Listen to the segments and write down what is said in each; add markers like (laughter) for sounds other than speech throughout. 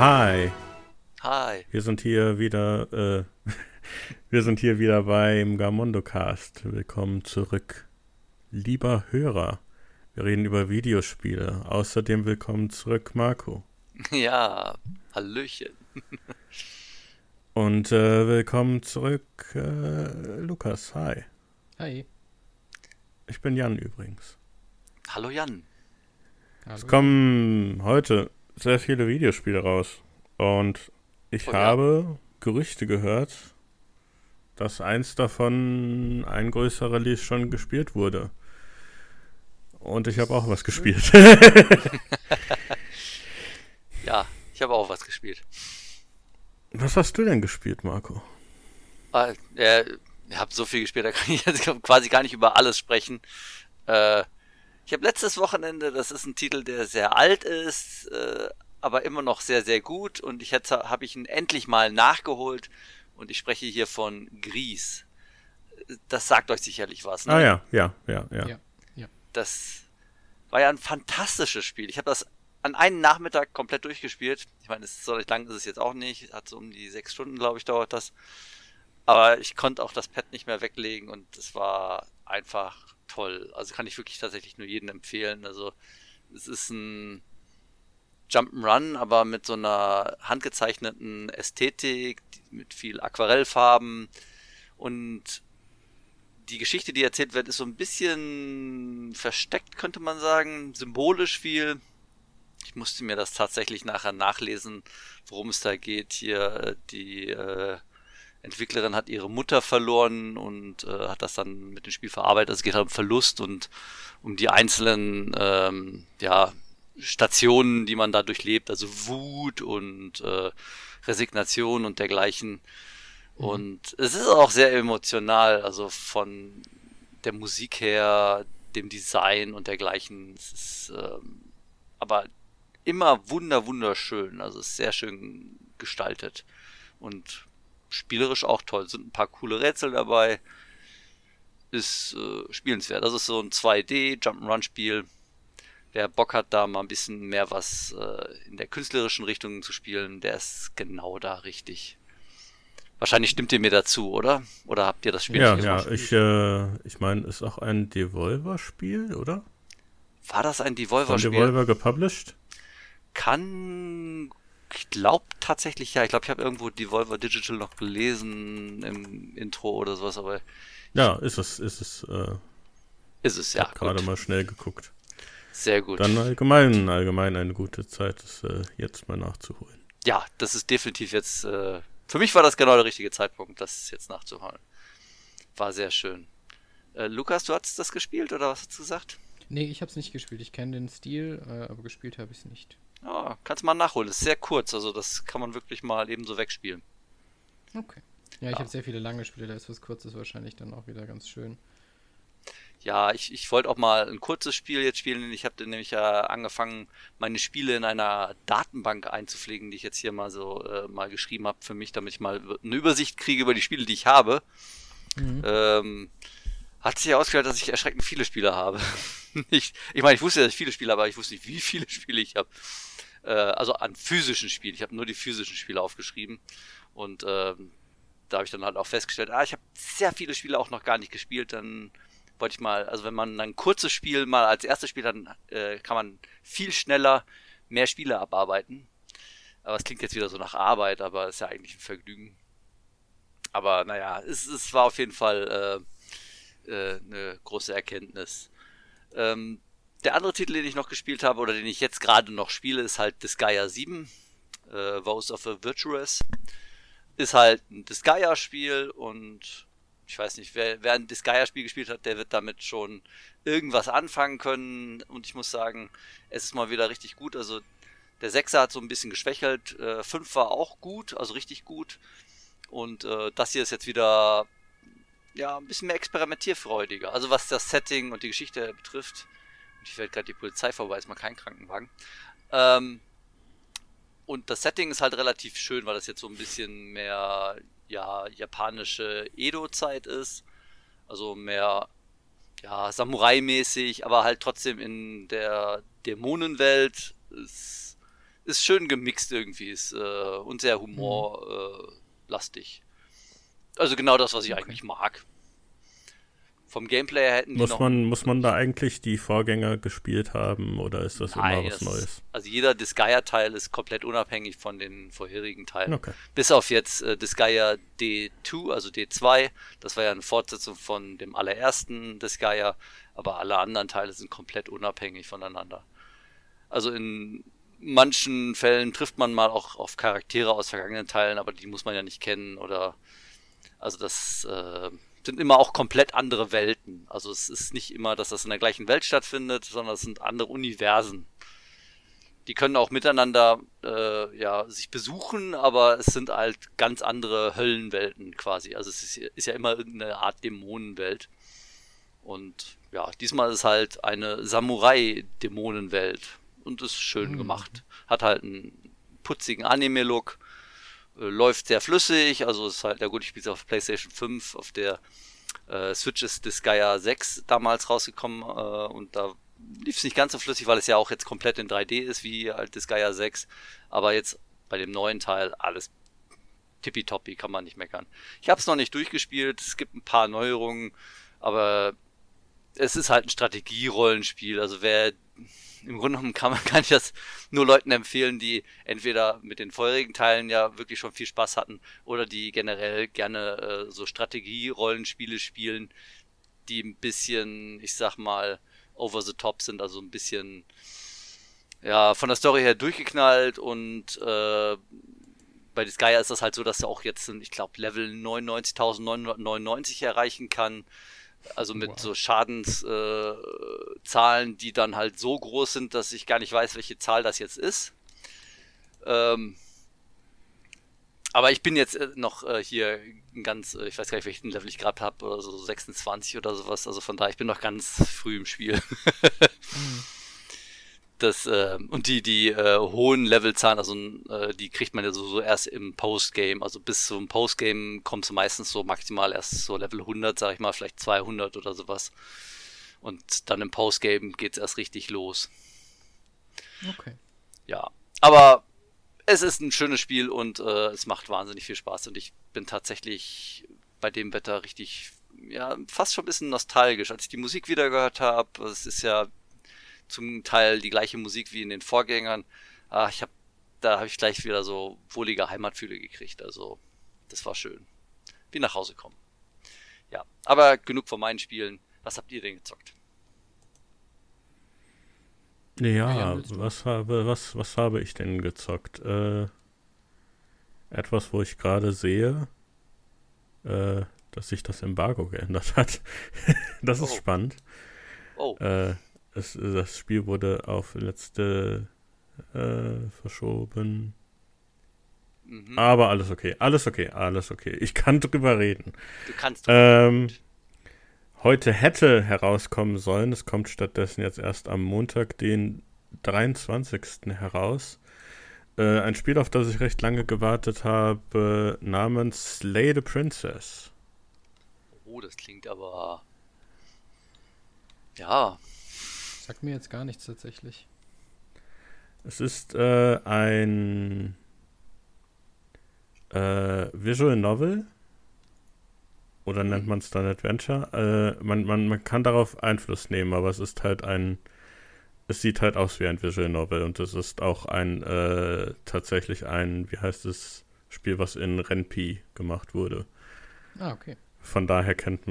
Hi. Hi. Wir sind hier wieder, äh, (laughs) wir sind hier wieder beim Gamondo Cast. Willkommen zurück. Lieber Hörer, wir reden über Videospiele. Außerdem willkommen zurück, Marco. (laughs) Ja, Hallöchen. (laughs) Und äh, willkommen zurück, äh, Lukas. Hi. Hi. Ich bin Jan übrigens. Hallo Jan. Hallo. Es kommen heute sehr viele Videospiele raus. Und ich oh, habe ja. Gerüchte gehört, dass eins davon ein größerer Release schon gespielt wurde. Und ich habe auch was gespielt. (laughs) ja, ich habe auch was gespielt. Was hast du denn gespielt, Marco? Ah, äh, ich habe so viel gespielt, da kann ich (laughs) jetzt quasi gar nicht über alles sprechen. Äh, ich habe letztes Wochenende, das ist ein Titel, der sehr alt ist, äh, aber immer noch sehr, sehr gut. Und ich jetzt habe ich ihn endlich mal nachgeholt. Und ich spreche hier von Gries. Das sagt euch sicherlich was, ne? Ah ja, ja, ja, ja. ja, ja. Das war ja ein fantastisches Spiel. Ich habe das an einem Nachmittag komplett durchgespielt. Ich meine, es ist so lang ist es jetzt auch nicht. Hat so um die sechs Stunden, glaube ich, dauert das. Aber ich konnte auch das Pad nicht mehr weglegen und es war einfach toll. Also kann ich wirklich tatsächlich nur jedem empfehlen. Also es ist ein Jump'n'Run, aber mit so einer handgezeichneten Ästhetik, mit viel Aquarellfarben und die Geschichte, die erzählt wird, ist so ein bisschen versteckt, könnte man sagen, symbolisch viel. Ich musste mir das tatsächlich nachher nachlesen, worum es da geht. Hier äh, die äh, Entwicklerin hat ihre Mutter verloren und äh, hat das dann mit dem Spiel verarbeitet. Also es geht halt um Verlust und um die einzelnen ähm, ja, Stationen, die man da durchlebt, also Wut und äh, Resignation und dergleichen. Mhm. Und es ist auch sehr emotional, also von der Musik her, dem Design und dergleichen. Es ist ähm, aber immer wunder wunderschön, also ist sehr schön gestaltet und spielerisch auch toll. Sind ein paar coole Rätsel dabei. Ist äh, spielenswert. Das ist so ein 2D Jump'n'Run Spiel wer Bock hat, da mal ein bisschen mehr was äh, in der künstlerischen Richtung zu spielen, der ist genau da richtig. Wahrscheinlich stimmt ihr mir dazu, oder? Oder habt ihr das Spiel ja, nicht Ja, ich, äh, ich meine, ist auch ein Devolver-Spiel, oder? War das ein Devolver-Spiel? Devolver gepublished? Kann, glaube tatsächlich ja. Ich glaube, ich habe irgendwo Devolver Digital noch gelesen im Intro oder sowas, aber. Ja, ist es, ist es. Äh, ist es, ja. Gerade mal schnell geguckt. Sehr gut. Dann allgemein, allgemein eine gute Zeit, das äh, jetzt mal nachzuholen. Ja, das ist definitiv jetzt. Äh, für mich war das genau der richtige Zeitpunkt, das jetzt nachzuholen. War sehr schön. Äh, Lukas, du hast das gespielt oder was hast du gesagt? Nee, ich habe es nicht gespielt. Ich kenne den Stil, äh, aber gespielt habe ich es nicht. Ja, kannst mal nachholen. Das ist sehr kurz, also das kann man wirklich mal eben so wegspielen. Okay. Ja, ich ja. habe sehr viele lange Spiele, da ist was Kurzes wahrscheinlich dann auch wieder ganz schön ja, ich, ich wollte auch mal ein kurzes Spiel jetzt spielen. Ich habe nämlich ja angefangen, meine Spiele in einer Datenbank einzupflegen, die ich jetzt hier mal so äh, mal geschrieben habe für mich, damit ich mal eine Übersicht kriege über die Spiele, die ich habe. Mhm. Ähm, hat sich herausgestellt, dass ich erschreckend viele Spiele habe. (laughs) ich, ich meine, ich wusste, dass ich viele Spiele habe, aber ich wusste nicht, wie viele Spiele ich habe. Äh, also an physischen Spielen. Ich habe nur die physischen Spiele aufgeschrieben. Und ähm, da habe ich dann halt auch festgestellt, ah, ich habe sehr viele Spiele auch noch gar nicht gespielt. Dann wollte ich mal, also wenn man ein kurzes Spiel mal als erstes spielt, dann äh, kann man viel schneller mehr Spiele abarbeiten. Aber es klingt jetzt wieder so nach Arbeit, aber ist ja eigentlich ein Vergnügen. Aber naja, es, es war auf jeden Fall äh, äh, eine große Erkenntnis. Ähm, der andere Titel, den ich noch gespielt habe oder den ich jetzt gerade noch spiele, ist halt Disgaea 7, äh, Vows of a Virtuous. Ist halt ein Disgaea-Spiel und ich weiß nicht, wer, wer ein Disgaea-Spiel gespielt hat, der wird damit schon irgendwas anfangen können. Und ich muss sagen, es ist mal wieder richtig gut. Also der Sechser hat so ein bisschen geschwächelt. Äh, fünf war auch gut, also richtig gut. Und äh, das hier ist jetzt wieder ja ein bisschen mehr experimentierfreudiger. Also was das Setting und die Geschichte betrifft. Und ich werde gerade die Polizei vorbei, ist mal kein Krankenwagen. Ähm, und das Setting ist halt relativ schön, weil das jetzt so ein bisschen mehr ja japanische Edo-Zeit ist. Also mehr ja, Samurai-mäßig, aber halt trotzdem in der Dämonenwelt. Es ist schön gemixt irgendwie ist, äh, und sehr humorlastig. Äh, also genau das, was ich okay. eigentlich mag. Vom Gameplay hätten muss man Muss man da eigentlich die Vorgänger gespielt haben oder ist das Nein, immer was Neues? Also jeder Disgaea-Teil ist komplett unabhängig von den vorherigen Teilen. Okay. Bis auf jetzt äh, Disgaea D2, also D2. Das war ja eine Fortsetzung von dem allerersten Disgaea, aber alle anderen Teile sind komplett unabhängig voneinander. Also in manchen Fällen trifft man mal auch auf Charaktere aus vergangenen Teilen, aber die muss man ja nicht kennen oder also das äh, sind immer auch komplett andere Welten. Also es ist nicht immer, dass das in der gleichen Welt stattfindet, sondern es sind andere Universen. Die können auch miteinander äh, ja, sich besuchen, aber es sind halt ganz andere Höllenwelten quasi. Also es ist, ist ja immer irgendeine Art Dämonenwelt. Und ja, diesmal ist halt eine Samurai-Dämonenwelt und ist schön mhm. gemacht. Hat halt einen putzigen Anime-Look läuft sehr flüssig, also ist halt, ja gut, ich spiele es auf PlayStation 5, auf der äh, Switch ist Disgaea 6 damals rausgekommen äh, und da lief es nicht ganz so flüssig, weil es ja auch jetzt komplett in 3D ist wie halt Disgaea 6, aber jetzt bei dem neuen Teil alles tippitoppi, kann man nicht meckern. Ich habe es noch nicht durchgespielt, es gibt ein paar Neuerungen, aber es ist halt ein Strategierollenspiel, also wer im Grunde genommen kann, man, (laughs) kann ich das nur Leuten empfehlen, die entweder mit den vorherigen Teilen ja wirklich schon viel Spaß hatten oder die generell gerne äh, so Strategie-Rollenspiele spielen, die ein bisschen, ich sag mal, over the top sind, also ein bisschen ja, von der Story her durchgeknallt und äh, bei Disgaea ist das halt so, dass er auch jetzt, ich glaube, Level 99.999 erreichen kann. Also mit wow. so Schadenszahlen, äh, die dann halt so groß sind, dass ich gar nicht weiß, welche Zahl das jetzt ist. Ähm, aber ich bin jetzt äh, noch äh, hier ganz, äh, ich weiß gar nicht, welchen Level ich gerade habe, oder so 26 oder sowas. Also von daher, ich bin noch ganz früh im Spiel. (laughs) mhm das, äh, und die, die äh, hohen Levelzahlen, also äh, die kriegt man ja so, so erst im Postgame. Also bis zum Postgame kommst du meistens so maximal erst so Level 100, sag ich mal, vielleicht 200 oder sowas. Und dann im Postgame geht's erst richtig los. Okay. Ja, aber es ist ein schönes Spiel und äh, es macht wahnsinnig viel Spaß und ich bin tatsächlich bei dem Wetter richtig, ja, fast schon ein bisschen nostalgisch. Als ich die Musik wieder gehört habe, es ist ja zum Teil die gleiche Musik wie in den Vorgängern. Ah, ich habe, da habe ich gleich wieder so wohlige Heimatfühle gekriegt. Also das war schön. Wie nach Hause kommen. Ja, aber genug von meinen Spielen. Was habt ihr denn gezockt? Ja, was habe, was, was habe ich denn gezockt? Äh, etwas, wo ich gerade sehe, äh, dass sich das Embargo geändert hat. (laughs) das oh. ist spannend. Oh. Äh, es, das Spiel wurde auf letzte äh, verschoben. Mhm. Aber alles okay, alles okay, alles okay. Ich kann drüber reden. Du kannst drüber ähm, Heute hätte herauskommen sollen, es kommt stattdessen jetzt erst am Montag, den 23. heraus. Äh, ein Spiel, auf das ich recht lange gewartet habe, namens Slay the Princess. Oh, das klingt aber. Ja, Sagt mir jetzt gar nichts tatsächlich. Es ist äh, ein äh, Visual Novel. Oder nennt man es dann Adventure? Äh, man, man, man kann darauf Einfluss nehmen, aber es ist halt ein. Es sieht halt aus wie ein Visual Novel und es ist auch ein äh, tatsächlich ein, wie heißt es, Spiel, was in Renpi gemacht wurde. Ah, okay. Von daher kennt,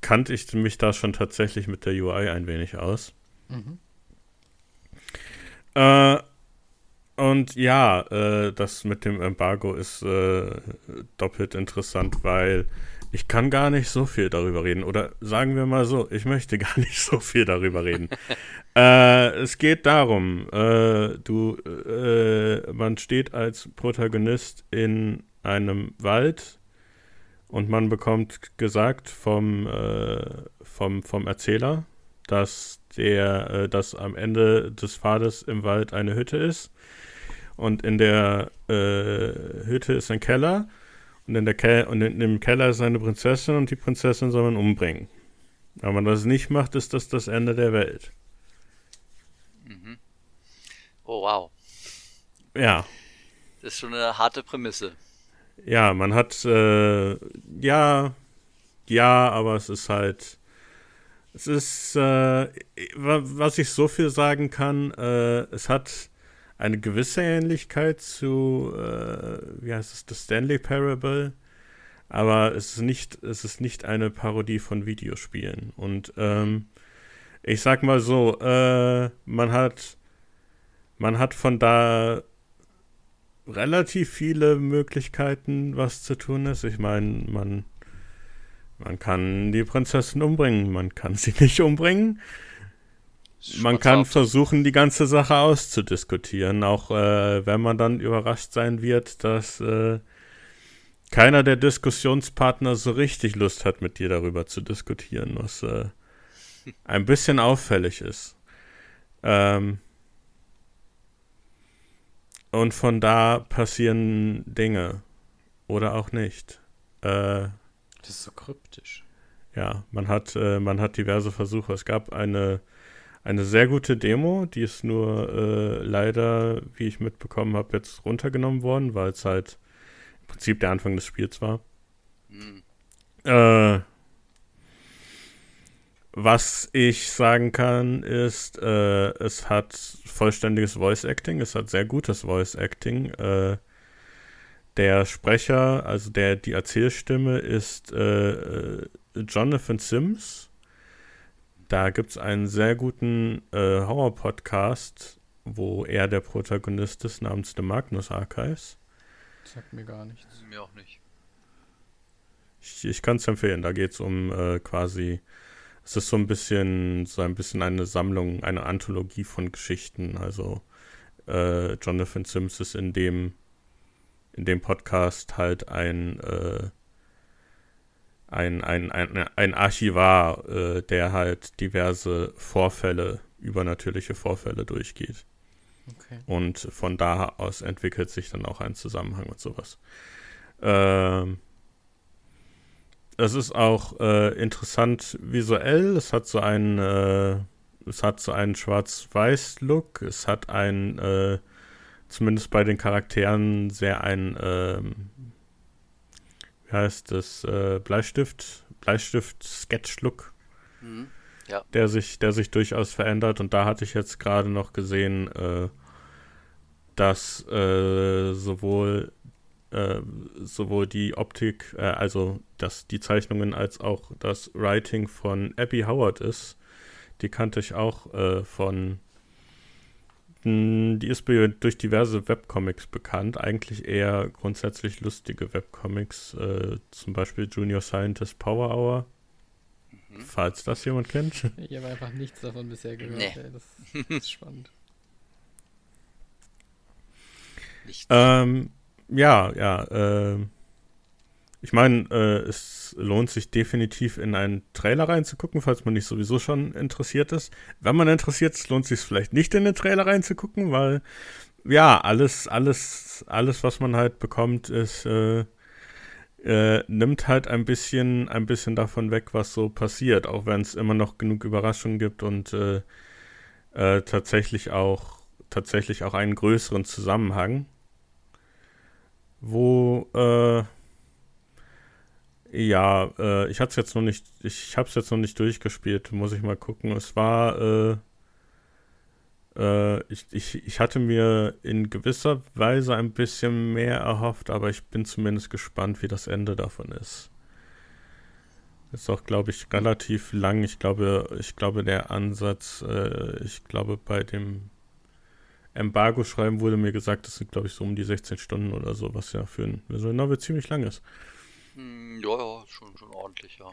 kannte ich mich da schon tatsächlich mit der UI ein wenig aus. Mhm. Äh, und ja, äh, das mit dem Embargo ist äh, doppelt interessant, weil ich kann gar nicht so viel darüber reden. Oder sagen wir mal so, ich möchte (laughs) gar nicht so viel darüber reden. (laughs) äh, es geht darum, äh, du, äh, man steht als Protagonist in einem Wald und man bekommt gesagt vom, äh, vom, vom Erzähler, dass der, äh, dass am Ende des Pfades im Wald eine Hütte ist. Und in der äh, Hütte ist ein Keller. Und in, der Ke und in dem Keller ist eine Prinzessin und die Prinzessin soll man umbringen. Wenn man das nicht macht, ist das das Ende der Welt. Mhm. Oh, wow. Ja. Das ist schon eine harte Prämisse. Ja, man hat, äh, ja, ja, aber es ist halt, es ist, äh, was ich so viel sagen kann, äh, es hat eine gewisse Ähnlichkeit zu, äh, wie heißt es, The Stanley Parable, aber es ist nicht, es ist nicht eine Parodie von Videospielen. Und ähm, ich sag mal so, äh, man hat, man hat von da relativ viele Möglichkeiten, was zu tun ist. Ich meine, man, man kann die Prinzessin umbringen, man kann sie (laughs) nicht umbringen. Man kann versuchen, die ganze Sache auszudiskutieren, auch äh, wenn man dann überrascht sein wird, dass äh, keiner der Diskussionspartner so richtig Lust hat, mit dir darüber zu diskutieren, was äh, ein bisschen auffällig ist. Ähm, und von da passieren Dinge. Oder auch nicht. Äh, das ist so kryptisch. Ja, man hat, äh, man hat diverse Versuche. Es gab eine, eine sehr gute Demo, die ist nur äh, leider, wie ich mitbekommen habe, jetzt runtergenommen worden, weil es halt im Prinzip der Anfang des Spiels war. Mhm. Äh, was ich sagen kann, ist, äh, es hat vollständiges Voice Acting, es hat sehr gutes Voice Acting. Äh, der Sprecher, also der die Erzählstimme, ist äh, äh Jonathan Sims. Da gibt es einen sehr guten äh, Horror-Podcast, wo er der Protagonist ist, namens The Magnus Archives. Sagt mir gar nichts. Mir auch nicht. Ich, ich kann es empfehlen. Da geht es um äh, quasi es ist so ein bisschen, so ein bisschen eine Sammlung, eine Anthologie von Geschichten. Also äh, Jonathan Sims ist in dem, in dem Podcast halt ein, äh, ein, ein, ein, ein Archivar, äh, der halt diverse Vorfälle, übernatürliche Vorfälle durchgeht. Okay. Und von da aus entwickelt sich dann auch ein Zusammenhang und sowas. Ähm, es ist auch äh, interessant visuell. Es hat so einen, äh, es hat so einen Schwarz-Weiß-Look. Es hat einen, äh, zumindest bei den Charakteren, sehr ein, ähm, wie heißt das, äh, Bleistift, Bleistift-Sketch-Look. Mhm. Ja. Der sich, der sich durchaus verändert. Und da hatte ich jetzt gerade noch gesehen, äh, dass äh, sowohl äh, sowohl die Optik, äh, also dass die Zeichnungen als auch das Writing von Abby Howard ist. Die kannte ich auch äh, von. Die ist durch diverse Webcomics bekannt, eigentlich eher grundsätzlich lustige Webcomics, äh, zum Beispiel Junior Scientist Power Hour, mhm. falls das jemand kennt. (laughs) Ich habe einfach nichts davon bisher gehört. Nee. Ey, das, das, (laughs) ist spannend. Nichts. Ähm, ja, ja. Äh, ich meine, äh, es lohnt sich definitiv in einen Trailer reinzugucken, falls man nicht sowieso schon interessiert ist. Wenn man interessiert ist, lohnt sich vielleicht nicht in den Trailer reinzugucken, weil ja, alles, alles, alles, was man halt bekommt, ist, äh, äh, nimmt halt ein bisschen, ein bisschen davon weg, was so passiert, auch wenn es immer noch genug Überraschungen gibt und äh, äh, tatsächlich auch, tatsächlich auch einen größeren Zusammenhang wo äh, ja, äh, ich hatte jetzt noch nicht, ich habe es jetzt noch nicht durchgespielt, muss ich mal gucken. Es war, äh, äh, ich, ich, ich hatte mir in gewisser Weise ein bisschen mehr erhofft, aber ich bin zumindest gespannt, wie das Ende davon ist. Ist auch, glaube ich, relativ lang. Ich glaube, ich glaube, der Ansatz, äh, ich glaube, bei dem Embargo schreiben wurde mir gesagt, das sind, glaube ich, so um die 16 Stunden oder so, was ja für ein Visual Novel ziemlich lang ist. Hm, ja, ja, schon, schon ordentlich, ja.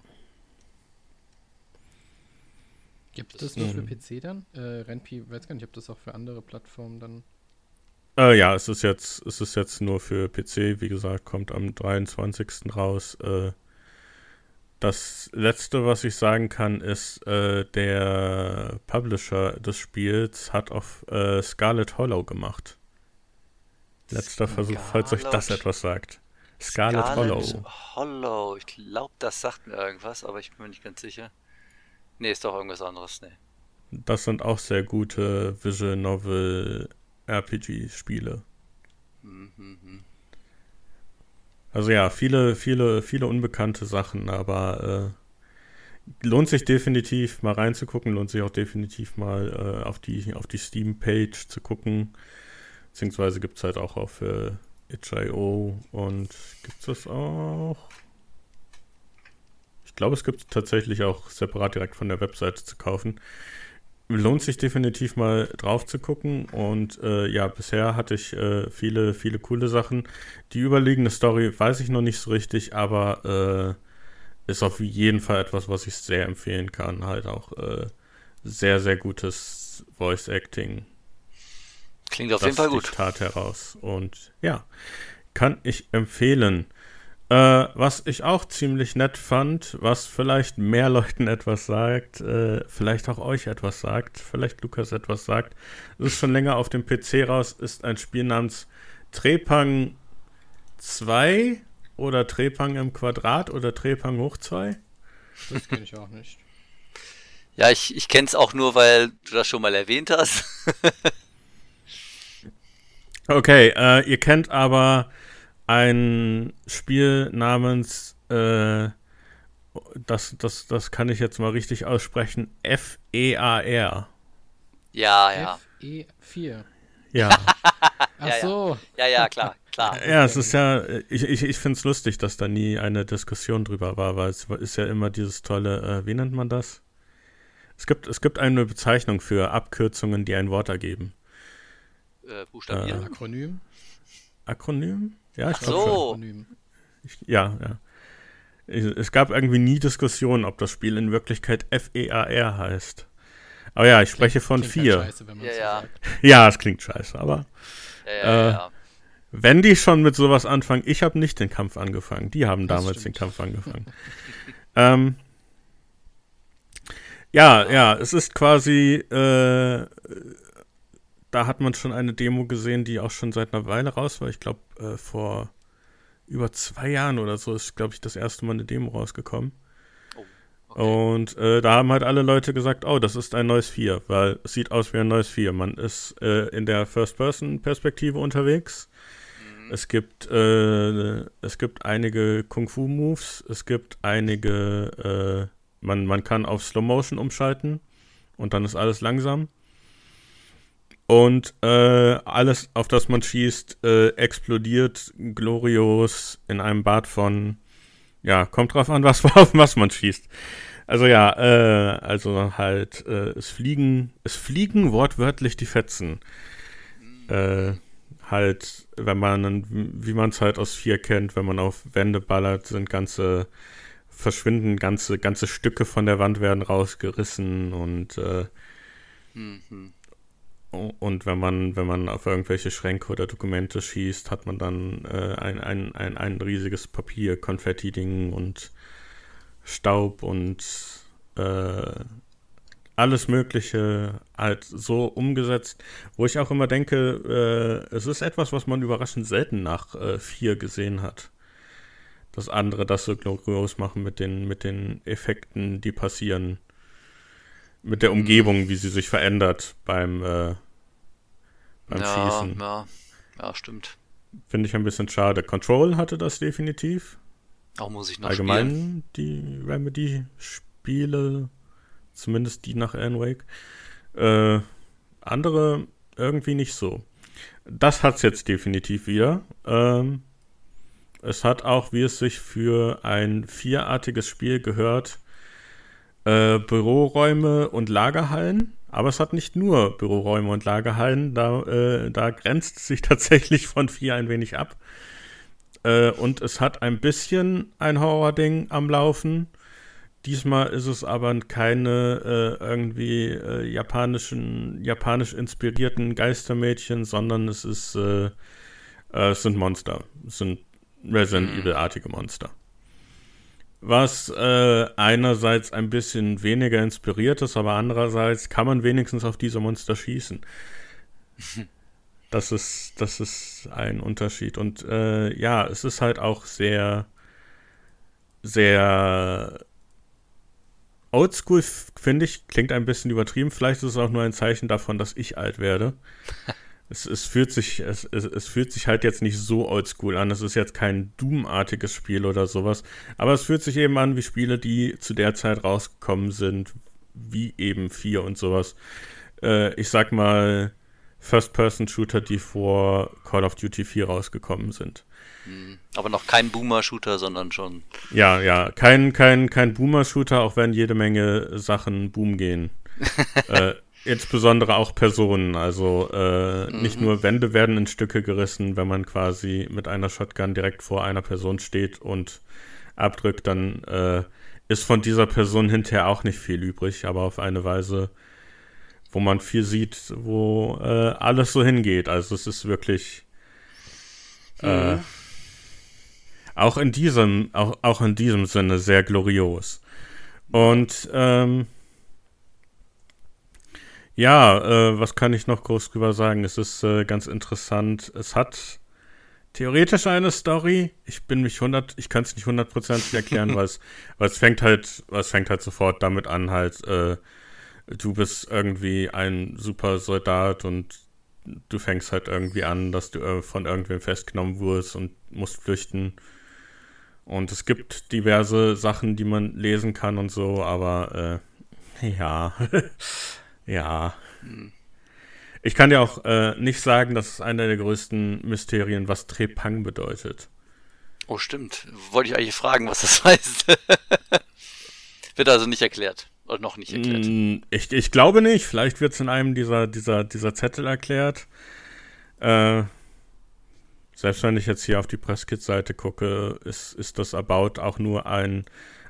Gibt es das nur für PC dann? Äh, Renpi, weiß gar nicht, ob das auch für andere Plattformen dann. Äh, ja, es ist jetzt, es ist jetzt nur für PC, wie gesagt, kommt am 23. raus. Äh, das letzte, was ich sagen kann, ist, äh, der Publisher des Spiels hat auf äh, Scarlet Hollow gemacht. Letzter Versuch, falls euch das etwas sagt. Scarlet, Scarlet Hollow. Hollow, ich glaube, das sagt mir irgendwas, aber ich bin mir nicht ganz sicher. Nee, ist doch irgendwas anderes, nee. Das sind auch sehr gute Visual Novel RPG-Spiele. Mhm. Also ja, viele, viele, viele unbekannte Sachen, aber äh, lohnt sich definitiv mal reinzugucken, lohnt sich auch definitiv mal äh, auf die, auf die Steam-Page zu gucken. Beziehungsweise gibt es halt auch auf äh, itch.io und gibt es das auch? Ich glaube, es gibt tatsächlich auch separat direkt von der Webseite zu kaufen lohnt sich definitiv mal drauf zu gucken. Und äh, ja, bisher hatte ich äh, viele, viele coole Sachen. Die überliegende Story weiß ich noch nicht so richtig, aber äh, ist auf jeden Fall etwas, was ich sehr empfehlen kann. Halt auch äh, sehr, sehr gutes Voice Acting. Klingt auf jeden Fall gut. Tat heraus. Und ja, kann ich empfehlen. Äh, was ich auch ziemlich nett fand, was vielleicht mehr (laughs) Leuten etwas sagt, äh, vielleicht auch euch etwas sagt, vielleicht Lukas etwas sagt, es ist schon länger auf dem PC raus, ist ein Spiel namens Trepang 2 oder Trepang im Quadrat oder Trepang hoch 2. Das kenne ich auch nicht. (laughs) Ja, ich, ich kenne es auch nur, weil du das schon mal erwähnt hast. (laughs) okay, äh, ihr kennt aber ein Spiel namens, äh, das, das, das kann ich jetzt mal richtig aussprechen, F-E-A-R. Ja, ja. F-E-4. (laughs) Ja. Ach so. Ja, ja, klar, klar. Ja, es ist ja, ich, ich, ich finde es lustig, dass da nie eine Diskussion drüber war, weil es ist ja immer dieses tolle, äh, wie nennt man das? Es gibt, es gibt eine Bezeichnung für Abkürzungen, die ein Wort ergeben. Äh, Buchstabieren? Äh, Akronym? Akronym? Ja, ich glaube so. Ich, ja, ja. Es gab irgendwie nie Diskussionen, ob das Spiel in Wirklichkeit F-E-A-R heißt. Aber ja, ich spreche von klingt vier. Halt scheiße, wenn ja, so ja. (laughs) ja, es klingt scheiße, aber ja, äh, wenn die schon mit sowas anfangen, ich habe nicht den Kampf angefangen. Die haben das damals stimmt. den Kampf angefangen. (laughs) ähm, ja, ja, es ist quasi äh, da hat man schon eine Demo gesehen, die auch schon seit einer Weile raus war. Ich glaube, äh, vor über zwei Jahren oder so ist, glaube ich, das erste Mal eine Demo rausgekommen. Oh, okay. Und äh, da haben halt alle Leute gesagt, oh, das ist ein neues 4, weil es sieht aus wie ein neues 4. Man ist äh, in der First-Person-Perspektive unterwegs. Mhm. Es gibt, äh, es gibt einige Kung-Fu-Moves, es gibt einige, äh, man, man kann auf Slow-Motion umschalten und dann ist alles langsam. Und äh, alles, auf das man schießt, äh, explodiert glorios in einem Bad von, ja, kommt drauf an, (laughs) was, auf was man schießt. Also ja, äh, also halt, äh, es fliegen, es fliegen wortwörtlich die Fetzen. Äh, halt, wenn man, wie man es halt aus vier kennt, wenn man auf Wände ballert, sind ganze, verschwinden ganze, ganze Stücke von der Wand werden rausgerissen und äh, mhm. Und wenn man, wenn man auf irgendwelche Schränke oder Dokumente schießt, hat man dann äh, ein, ein, ein, ein riesiges Papier, Konfetti-Ding und Staub und äh, alles Mögliche halt so umgesetzt, wo ich auch immer denke, äh, es ist etwas, was man überraschend selten nach äh, vier gesehen hat. Das andere das so glorios machen mit den, mit den Effekten, die passieren. Mit der Umgebung, wie sie sich verändert beim, äh, beim ja, Schießen. Ja, ja, stimmt. Finde ich ein bisschen schade. Control hatte das definitiv. Auch muss ich noch Allgemein spielen. die Remedy-Spiele, zumindest die nach Alan Wake. Äh, andere irgendwie nicht so. Das hat es jetzt definitiv wieder. Ähm, es hat auch, wie es sich für ein vierartiges Spiel gehört, äh, Büroräume und Lagerhallen. Aber es hat nicht nur Büroräume und Lagerhallen, da, äh, da grenzt es sich (laughs) tatsächlich von vier ein wenig ab. Äh, und es hat ein bisschen ein Horror-Ding am Laufen. Diesmal ist es aber keine äh, irgendwie äh, japanischen, japanisch inspirierten Geistermädchen, sondern es ist, äh, äh, es sind Monster. Es sind Resident mhm. Evil-artige Monster was äh, einerseits ein bisschen weniger inspiriert ist, aber andererseits kann man wenigstens auf diese Monster schießen. (laughs) Das ist, das ist ein Unterschied. Und äh, ja, es ist halt auch sehr, sehr oldschool, finde ich, klingt ein bisschen übertrieben. Vielleicht ist es auch nur ein Zeichen davon, dass ich alt werde. (laughs) es, es, fühlt sich, es, es, es, fühlt sich halt jetzt nicht so oldschool an. Es ist jetzt kein Doom-artiges Spiel oder sowas. Aber es fühlt sich eben an wie Spiele, die zu der Zeit rausgekommen sind, wie eben 4 und sowas. Äh, ich sag mal, First-Person-Shooter, die vor Call of Duty 4 rausgekommen sind. Hm, aber noch kein Boomer-Shooter, sondern schon. Ja, ja, kein, kein, kein Boomer-Shooter, auch wenn jede Menge Sachen boom gehen. (laughs) äh, insbesondere auch Personen. Also äh, mhm. nicht nur Wände werden in Stücke gerissen, wenn man quasi mit einer Shotgun direkt vor einer Person steht und abdrückt, dann äh, ist von dieser Person hinterher auch nicht viel übrig, aber auf eine Weise, wo man viel sieht, wo äh, alles so hingeht. Also es ist wirklich äh, mhm. auch in diesem, auch, auch in diesem Sinne sehr glorios. Und ähm, ja, äh, was kann ich noch groß drüber sagen? Es ist äh, ganz interessant. Es hat theoretisch eine Story. Ich bin mich hundert, ich kann es nicht hundertprozentig erklären, (laughs) weil es, weil es fängt halt, es fängt halt sofort damit an, halt, äh, du bist irgendwie ein super Soldat und du fängst halt irgendwie an, dass du äh, von irgendwem festgenommen wurdest und musst flüchten. Und es gibt diverse Sachen, die man lesen kann und so, aber äh, (laughs) ja. Ja. Ich kann dir auch äh, nicht sagen, das ist einer der größten Mysterien, was Trepang bedeutet. Oh, stimmt. Wollte ich eigentlich fragen, was das (laughs) heißt. wird also nicht erklärt. Oder noch nicht erklärt. Mm, ich, ich glaube nicht. Vielleicht wird es in einem dieser, dieser, dieser Zettel erklärt. Äh, selbst wenn ich jetzt hier auf die Presskit-Seite gucke, ist, ist das About auch nur ein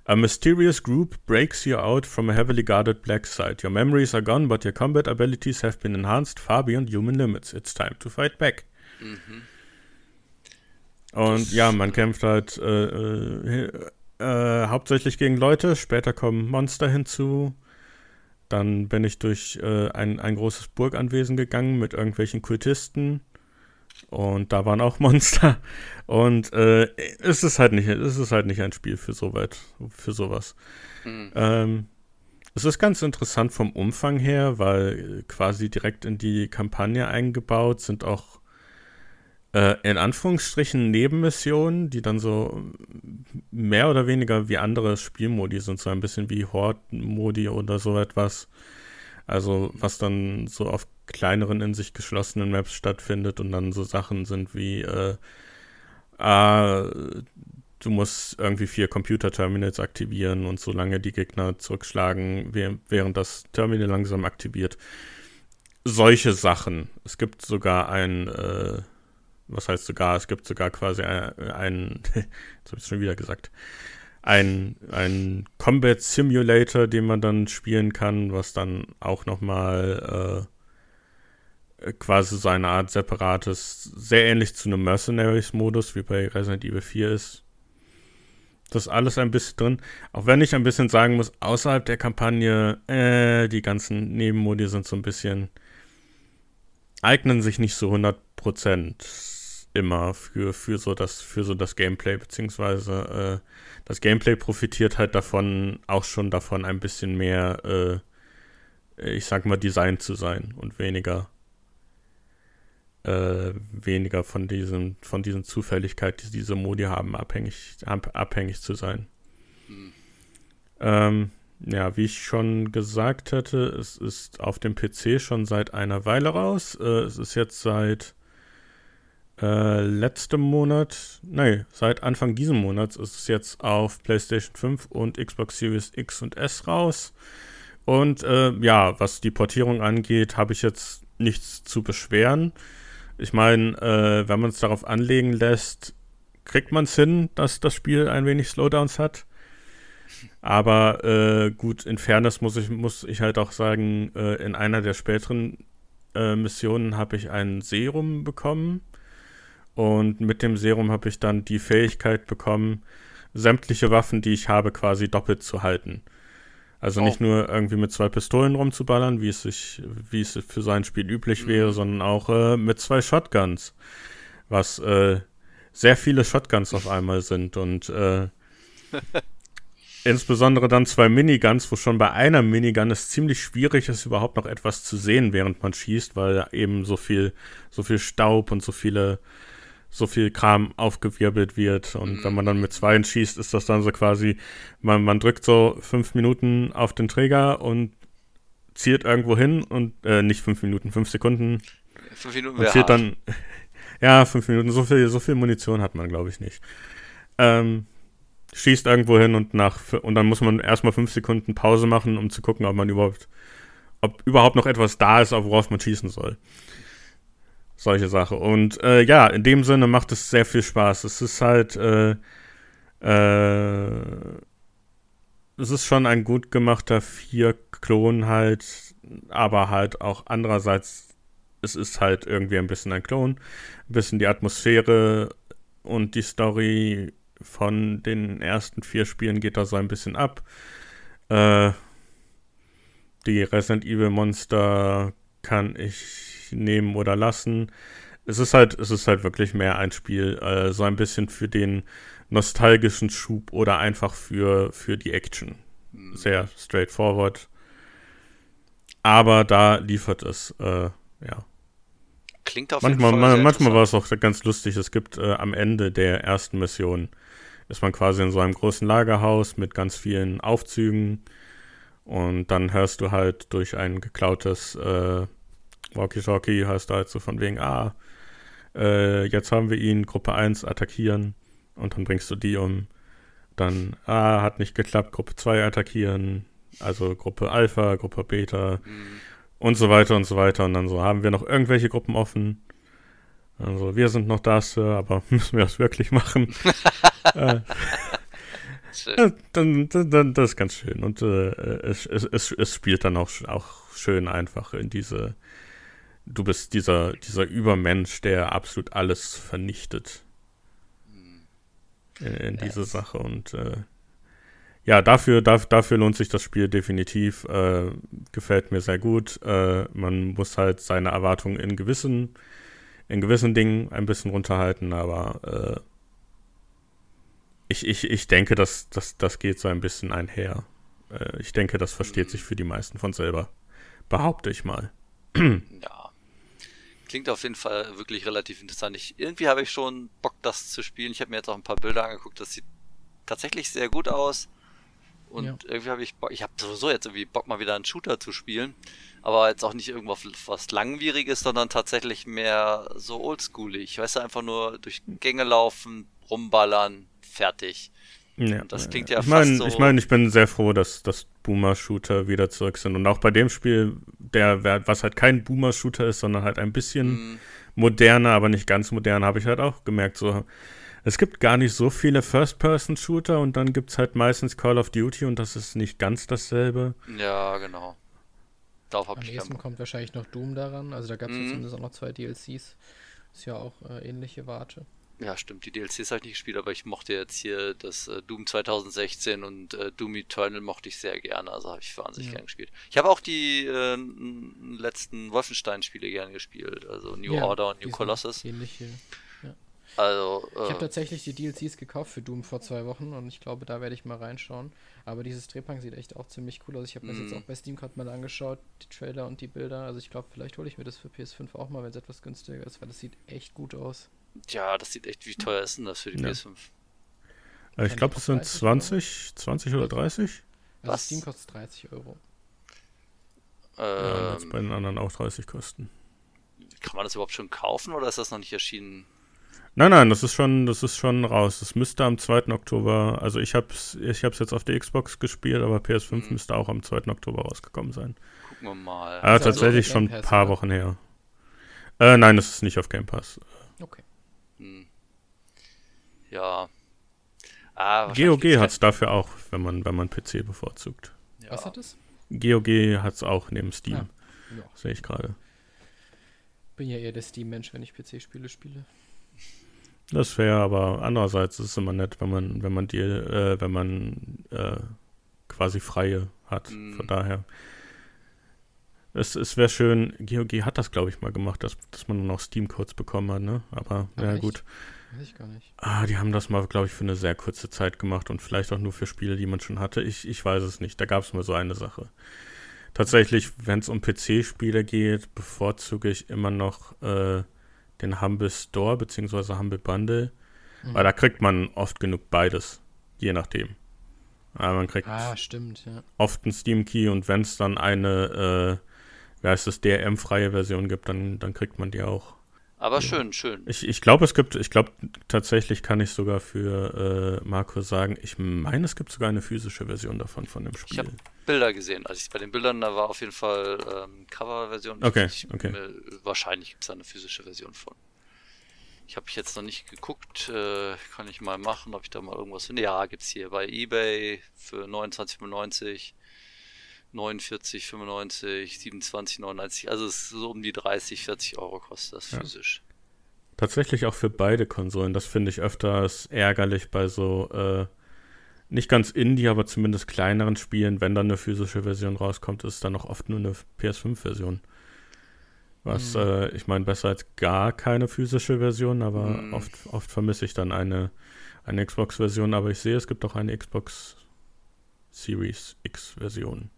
A mysterious group breaks you out from a heavily guarded black site. Your memories are gone, but your combat abilities have been enhanced far beyond human limits. It's time to fight back. Mhm. Und das, ja, man kämpft halt äh, äh, äh, hauptsächlich gegen Leute, später kommen Monster hinzu. Dann bin ich durch äh, ein, ein großes Burganwesen gegangen mit irgendwelchen Kultisten. Und da waren auch (laughs) Monster. Und äh, es ist halt nicht, es ist halt nicht ein Spiel für so weit, für sowas. Mhm. Ähm, es ist ganz interessant vom Umfang her, weil quasi direkt in die Kampagne eingebaut sind auch äh, in Anführungsstrichen Nebenmissionen, die dann so mehr oder weniger wie andere Spielmodi sind, so ein bisschen wie Horde-Modi oder so etwas. Also was dann so auf kleineren, in sich geschlossenen Maps stattfindet und dann so Sachen sind wie, äh, ah, du musst irgendwie vier Computer-Terminals aktivieren und solange die Gegner zurückschlagen, während das Terminal langsam aktiviert. Solche Sachen. Es gibt sogar ein, äh, was heißt sogar, es gibt sogar quasi ein, (laughs) jetzt habe ich schon wieder gesagt, ein, ein Combat Simulator, den man dann spielen kann, was dann auch nochmal äh, quasi so eine Art separates, sehr ähnlich zu einem Mercenaries-Modus, wie bei Resident Evil 4 ist. Das ist alles ein bisschen drin. Auch wenn ich ein bisschen sagen muss, außerhalb der Kampagne, äh, die ganzen Nebenmodi sind so ein bisschen, eignen sich nicht so 100% immer für, für, so das, für so das Gameplay, beziehungsweise äh, das Gameplay profitiert halt davon, auch schon davon ein bisschen mehr, äh, ich sag mal, Design zu sein und weniger äh, weniger von diesen, von diesen Zufälligkeit, die diese Modi haben, abhängig, ab, abhängig zu sein. Hm. Ähm, ja, wie ich schon gesagt hatte, es ist auf dem PC schon seit einer Weile raus. Äh, es ist jetzt seit äh, letztem Monat, nein, seit Anfang diesen Monats ist es jetzt auf PlayStation 5 und Xbox Series X und S raus. Und äh, ja, was die Portierung angeht, habe ich jetzt nichts zu beschweren. Ich meine, äh, wenn man es darauf anlegen lässt, kriegt man es hin, dass das Spiel ein wenig Slowdowns hat. Aber äh, gut, in Fairness muss ich, muss ich halt auch sagen, äh, in einer der späteren äh, Missionen habe ich ein Serum bekommen. Und mit dem Serum habe ich dann die Fähigkeit bekommen, sämtliche Waffen, die ich habe, quasi doppelt zu halten. Also oh. nicht nur irgendwie mit zwei Pistolen rumzuballern, wie es sich, wie es für so ein Spiel üblich mhm. wäre, sondern auch äh, mit zwei Shotguns. Was äh, sehr viele Shotguns auf einmal sind und äh, (laughs) insbesondere dann zwei Miniguns, wo schon bei einer Minigun es ziemlich schwierig ist, überhaupt noch etwas zu sehen, während man schießt, weil eben so viel, so viel Staub und so viele, so viel Kram aufgewirbelt wird. Und mhm. wenn man dann mit zweien schießt, ist das dann so quasi, man, man drückt so fünf Minuten auf den Träger und zielt irgendwo hin und äh, nicht fünf Minuten, fünf Sekunden. Fünf Minuten und zielt dann. (laughs) Ja, fünf Minuten. So viel, so viel Munition hat man, glaube ich, nicht. Ähm, schießt irgendwo hin und nach und dann muss man erstmal fünf Sekunden Pause machen, um zu gucken, ob man überhaupt, ob überhaupt noch etwas da ist, worauf man schießen soll. Solche Sache. Und äh, ja, in dem Sinne macht es sehr viel Spaß. Es ist halt, äh, äh, es ist schon ein gut gemachter Vier-Klon halt, aber halt auch andererseits, es ist halt irgendwie ein bisschen ein Klon. Ein bisschen die Atmosphäre und die Story von den ersten vier Spielen geht da so ein bisschen ab. Äh, die Resident Evil Monster kann ich nehmen oder lassen. Es ist halt, es ist halt wirklich mehr ein Spiel, äh, so ein bisschen für den nostalgischen Schub oder einfach für, für die Action. Sehr straightforward. Aber da liefert es, äh, ja. Klingt auf manchmal, jeden Fall Manchmal war es auch ganz lustig. Es gibt äh, am Ende der ersten Mission ist man quasi in so einem großen Lagerhaus mit ganz vielen Aufzügen und dann hörst du halt durch ein geklautes äh, Walkie-Talkie, du halt so von wegen, ah, äh, jetzt haben wir ihn, Gruppe 1 attackieren und dann bringst du die um. Dann, ah, hat nicht geklappt, Gruppe 2 attackieren, also Gruppe Alpha, Gruppe Beta mhm. und so weiter und so weiter. Und dann so, haben wir noch irgendwelche Gruppen offen? Also, wir sind noch da, Sir, aber (laughs) müssen wir das wirklich machen? (laughs) äh, dann, dann, dann, das ist ganz schön. Und äh, es, es, es spielt dann auch, auch schön einfach in diese. Du bist dieser, dieser Übermensch, der absolut alles vernichtet. In, in diese Sache. Und äh, ja, dafür, dafür lohnt sich das Spiel definitiv. Äh, gefällt mir sehr gut. Äh, man muss halt seine Erwartungen in gewissen, in gewissen Dingen ein bisschen runterhalten, aber äh, ich, ich, ich denke, dass das, das geht so ein bisschen einher. Äh, ich denke, das versteht sich für die meisten von selber. Behaupte ich mal. ja. Klingt auf jeden Fall wirklich relativ interessant. Ich, irgendwie habe ich schon Bock, das zu spielen. Ich habe mir jetzt auch ein paar Bilder angeguckt. Das sieht tatsächlich sehr gut aus. Und ja. irgendwie habe ich Bock, ich habe sowieso jetzt irgendwie Bock, mal wieder einen Shooter zu spielen. Aber jetzt auch nicht irgendwas was Langwieriges, sondern tatsächlich mehr so oldschoolig. Weißt du, einfach nur durch Gänge laufen, rumballern, fertig. Ja, das klingt ja ich mein, fast so. Ich meine, ich bin sehr froh, dass, dass Boomer-Shooter wieder zurück sind. Und auch bei dem Spiel, der, was halt kein Boomer-Shooter ist, sondern halt ein bisschen mm. moderner, aber nicht ganz modern, habe ich halt auch gemerkt. So, es gibt gar nicht so viele First-Person-Shooter und dann gibt es halt meistens Call of Duty und das ist nicht ganz dasselbe. Ja, genau. Darauf habe ich nächsten kommt wahrscheinlich noch Doom daran. Also da gab es mm. zumindest auch noch zwei DLCs. Ist ja auch äh, ähnliche Warte. Ja, stimmt, die DLCs habe ich nicht gespielt, aber ich mochte jetzt hier das äh, Doom 2016 und äh, Doom Eternal mochte ich sehr gerne, also habe ich wahnsinnig ja. gern gespielt. Ich habe auch die äh, letzten Wolfenstein-Spiele gerne gespielt, also New ja, Order und New Colossus. Ähnliche. Ja. Also, ich habe äh, tatsächlich die DLCs gekauft für Doom vor zwei Wochen und ich glaube, da werde ich mal reinschauen. Aber dieses Drehpunk sieht echt auch ziemlich cool aus. Ich habe mir mm. jetzt mhm. auch bei Steam gerade mal angeschaut, die Trailer und die Bilder. Also ich glaube, vielleicht hole ich mir das für PS5 auch mal, wenn es etwas günstiger ist, weil das sieht echt gut aus. Ja, das sieht echt, wie teuer ist denn das für die ja. PS5? Äh, ich glaube, es sind 20, 20 oder 30. Also Was? Steam kostet 30 Euro. Ähm, ja, bei den anderen auch 30 kosten. Kann man das überhaupt schon kaufen oder ist das noch nicht erschienen? Nein, nein, das ist schon, das ist schon raus. Das müsste am 2. Oktober, also ich hab's, ich hab's jetzt auf der Xbox gespielt, aber PS5 mhm. müsste auch am 2. Oktober rausgekommen sein. Gucken wir mal. Ah, tatsächlich also schon ein paar oder? Wochen her. Äh, nein, das ist nicht auf Game Pass. Okay. Hm. Ja. Ah, GOG hat es dafür auch, wenn man, wenn man PC bevorzugt. Ja. Was hat es? GOG hat es auch neben Steam. Ah, ja. Sehe ich gerade. Bin ja eher der Steam-Mensch, wenn ich PC-Spiele spiele. Das wäre aber andererseits ist es immer nett, wenn man, wenn man die, äh, wenn man äh, quasi freie hat. Mm. Von daher Es, es wäre schön, GOG hat das, glaube ich, mal gemacht, dass, dass man noch Steam-Codes bekommen hat, ne? Aber, ja echt? gut. Weiß ich gar nicht. Ah, die haben das mal, glaube ich, für eine sehr kurze Zeit gemacht und vielleicht auch nur für Spiele, die man schon hatte. Ich, ich weiß es nicht. Da gab es mal so eine Sache. Tatsächlich, wenn es um PC-Spiele geht, bevorzuge ich immer noch äh, den Humble Store bzw. Humble Bundle, mhm. weil da kriegt man oft genug beides, je nachdem. Aber man kriegt ah, stimmt, ja. oft einen Steam Key und wenn es dann eine, äh, wie heißt es, DRM-freie Version gibt, dann, dann kriegt man die auch. Aber schön, schön. Ich, ich glaube, es gibt, ich glaube, tatsächlich kann ich sogar für äh, Marco sagen, ich meine, es gibt sogar eine physische Version davon, von dem Spiel. Ich habe Bilder gesehen. Also ich, bei den Bildern, da war auf jeden Fall ähm, Cover-Version. Okay, ich, okay. Mir, wahrscheinlich gibt es da eine physische Version von. Ich habe jetzt noch nicht geguckt, äh, kann ich mal machen, ob ich da mal irgendwas finde. Ja, gibt es hier bei eBay für 29,95, 49,95, 27,99. Also es ist so um die 30, 40 Euro kostet das physisch. Ja. Tatsächlich auch für beide Konsolen. Das finde ich öfters ärgerlich bei so äh, nicht ganz Indie, aber zumindest kleineren Spielen. Wenn dann eine physische Version rauskommt, ist es dann auch oft nur eine PS5-Version. Was, mhm. äh, ich meine, besser als gar keine physische Version, aber mhm. oft, oft vermisse ich dann eine, eine Xbox-Version. Aber ich sehe, es gibt auch eine Xbox Series X-Version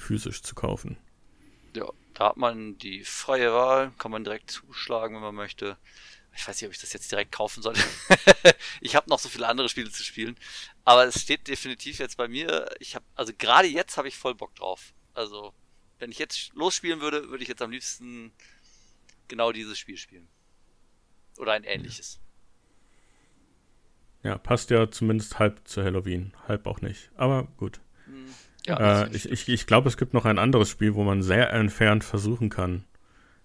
physisch zu kaufen. Ja, da hat man die freie Wahl, kann man direkt zuschlagen, wenn man möchte. Ich weiß nicht, ob ich das jetzt direkt kaufen soll. (laughs) ich habe noch so viele andere Spiele zu spielen. Aber es steht definitiv jetzt bei mir. Ich habe, also gerade jetzt habe ich voll Bock drauf. Also wenn ich jetzt losspielen würde, würde ich jetzt am liebsten genau dieses Spiel spielen. Oder ein ähnliches. Ja, passt ja zumindest halb zu Halloween, halb auch nicht. Aber gut. Hm, ja, äh, ich ich, ich glaube, es gibt noch ein anderes Spiel, wo man sehr entfernt versuchen kann,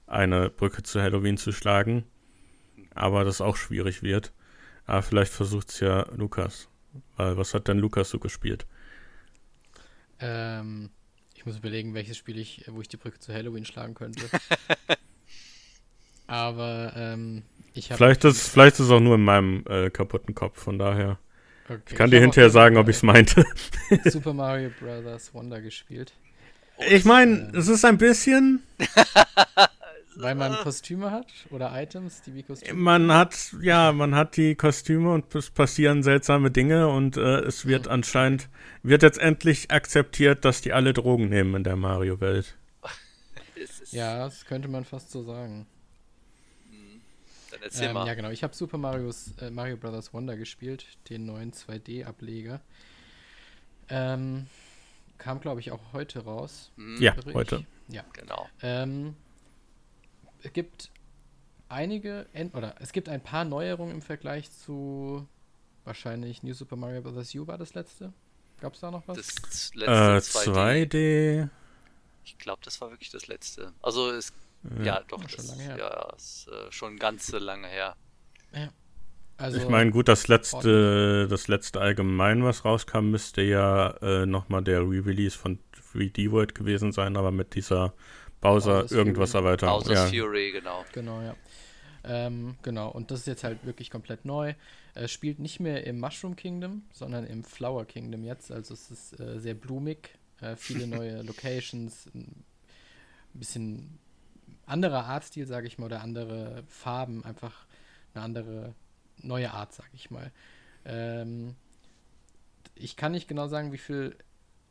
eine Brücke zu Halloween zu schlagen. Aber das auch schwierig wird. Aber vielleicht versucht es ja Lukas. Weil was hat denn Lukas so gespielt? Ähm, ich muss überlegen, welches Spiel ich, wo ich die Brücke zu Halloween schlagen könnte. (laughs) Aber ähm, ich habe. Vielleicht ist, vielleicht ist es auch nur in meinem äh, kaputten Kopf, von daher. Okay, ich kann ich dir hinterher sagen, ob ich es meinte. (laughs) Super Mario Bros. Wonder gespielt. Ich meine, äh, es ist ein bisschen. (laughs) Weil man Kostüme hat oder Items, die wie Kostüme. Man hat, ja, man hat die Kostüme und es passieren seltsame Dinge und äh, es wird mhm. anscheinend, wird jetzt endlich akzeptiert, dass die alle Drogen nehmen in der Mario-Welt. (laughs) ja, das könnte man fast so sagen. Dann erzähl ähm, mal. Ja, genau. Ich habe Super Mario's, äh, Mario Bros. Wonder gespielt, den neuen 2D-Ableger. Ähm, kam, glaube ich, auch heute raus. Mhm. Ja, heute. Ja, genau. Ähm, es gibt einige, oder es gibt ein paar Neuerungen im Vergleich zu wahrscheinlich New Super Mario Bros. U war das letzte. Gab es da noch was? Das letzte äh, 2D. 2D. Ich glaube, das war wirklich das letzte. Also es ja, ja doch, das, schon lange her. Ja, ist äh, schon ganz lange her. Ja. Also, ich meine, gut, das letzte, das letzte allgemein, was rauskam, müsste ja äh, nochmal der Re-Release von 3D World gewesen sein, aber mit dieser Bowser Bowser's irgendwas Fury. erweitern. Bowser's ja. Fury, genau. Genau, ja. Ähm, genau, und das ist jetzt halt wirklich komplett neu. Es spielt nicht mehr im Mushroom Kingdom, sondern im Flower Kingdom jetzt. Also es ist äh, sehr blumig, äh, viele (laughs) neue Locations, ein bisschen anderer Artstil, sage ich mal, oder andere Farben, einfach eine andere neue Art, sage ich mal. Ähm, ich kann nicht genau sagen, wie viel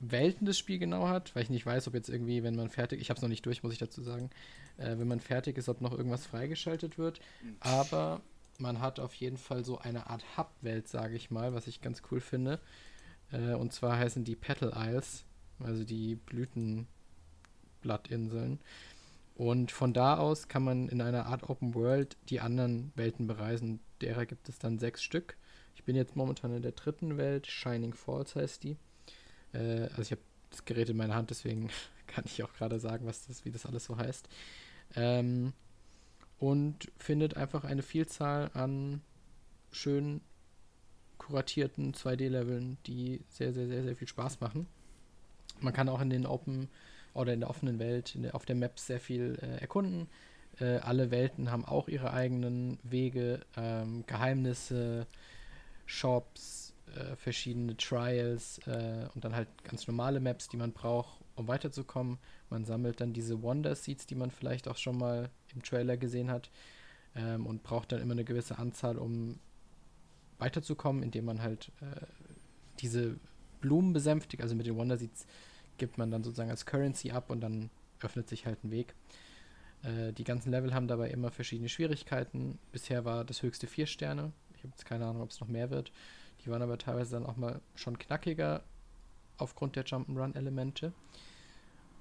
Welten das Spiel genau hat, weil ich nicht weiß, ob jetzt irgendwie, wenn man fertig, ich habe es noch nicht durch, muss ich dazu sagen, äh, wenn man fertig ist, ob noch irgendwas freigeschaltet wird. Mhm. Aber man hat auf jeden Fall so eine Art Hub-Welt, sage ich mal, was ich ganz cool finde. Äh, und zwar heißen die Petal Isles, also die Blütenblattinseln. Und von da aus kann man in einer Art Open World die anderen Welten bereisen. Derer gibt es dann sechs Stück. Ich bin jetzt momentan in der dritten Welt, Shining Falls heißt die. Äh, also ich habe das Gerät in meiner Hand, deswegen (laughs) kann ich auch gerade sagen, was das, wie das alles so heißt. Ähm, und findet einfach eine Vielzahl an schön kuratierten 2D-Leveln, die sehr, sehr, sehr, sehr viel Spaß machen. Man kann auch in den Open oder in der offenen Welt, der, auf der Map sehr viel äh, erkunden. Äh, alle Welten haben auch ihre eigenen Wege, ähm, Geheimnisse, Shops, äh, verschiedene Trials äh, und dann halt ganz normale Maps, die man braucht, um weiterzukommen. Man sammelt dann diese Wonder Seeds, die man vielleicht auch schon mal im Trailer gesehen hat. Ähm, und braucht dann immer eine gewisse Anzahl, um weiterzukommen, indem man halt äh, diese Blumen besänftigt. Also mit den Wonder Seeds gibt man dann sozusagen als Currency ab und dann öffnet sich halt ein Weg. Äh, die ganzen Level haben dabei immer verschiedene Schwierigkeiten. Bisher war das höchste vier Sterne. Ich habe jetzt keine Ahnung, ob es noch mehr wird. Die waren aber teilweise dann auch mal schon knackiger aufgrund der Jump'n'Run-Elemente.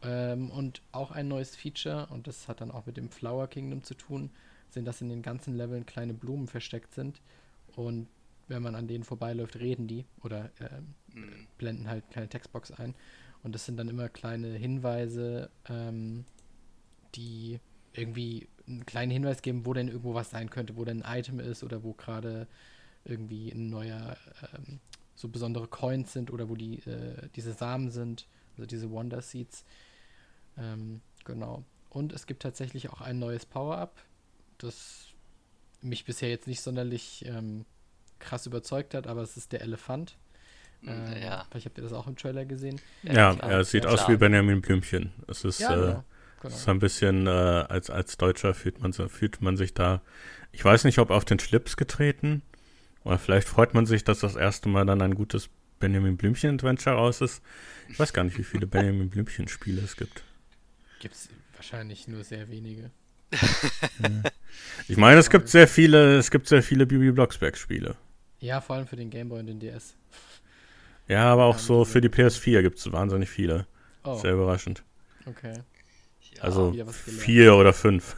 Ähm, und auch ein neues Feature, und das hat dann auch mit dem Flower Kingdom zu tun, sind, dass in den ganzen Leveln kleine Blumen versteckt sind. Und wenn man an denen vorbeiläuft, reden die oder äh, blenden halt keine Textbox ein. Und das sind dann immer kleine Hinweise, ähm, die irgendwie einen kleinen Hinweis geben, wo denn irgendwo was sein könnte, wo denn ein Item ist oder wo gerade irgendwie ein neuer, ähm, so besondere Coins sind oder wo die, äh, diese Samen sind, also diese Wonder Seeds. Ähm, genau. Und es gibt tatsächlich auch ein neues Power-Up, das mich bisher jetzt nicht sonderlich ähm, krass überzeugt hat, aber es ist der Elefant. Äh, ja. Vielleicht habt ihr das auch im Trailer gesehen. Ja, ja, es sieht ja, aus klar. wie Benjamin Blümchen. Es ist, ja, genau. Äh, genau. ist ein bisschen, äh, als, als Deutscher fühlt man, fühlt man sich da, ich weiß nicht, ob auf den Schlips getreten, oder vielleicht freut man sich, dass das erste Mal dann ein gutes Benjamin Blümchen-Adventure raus ist. Ich weiß gar nicht, wie viele (laughs) Benjamin Blümchen-Spiele es gibt. Gibt es wahrscheinlich nur sehr wenige. Ich meine, es gibt sehr viele, es gibt sehr viele Bibi Blocksberg-Spiele. Ja, vor allem für den Gameboy und den DS. Ja, aber auch so für die PS4 gibt es wahnsinnig viele. Oh. Sehr überraschend. Okay. Ja, also vier oder fünf.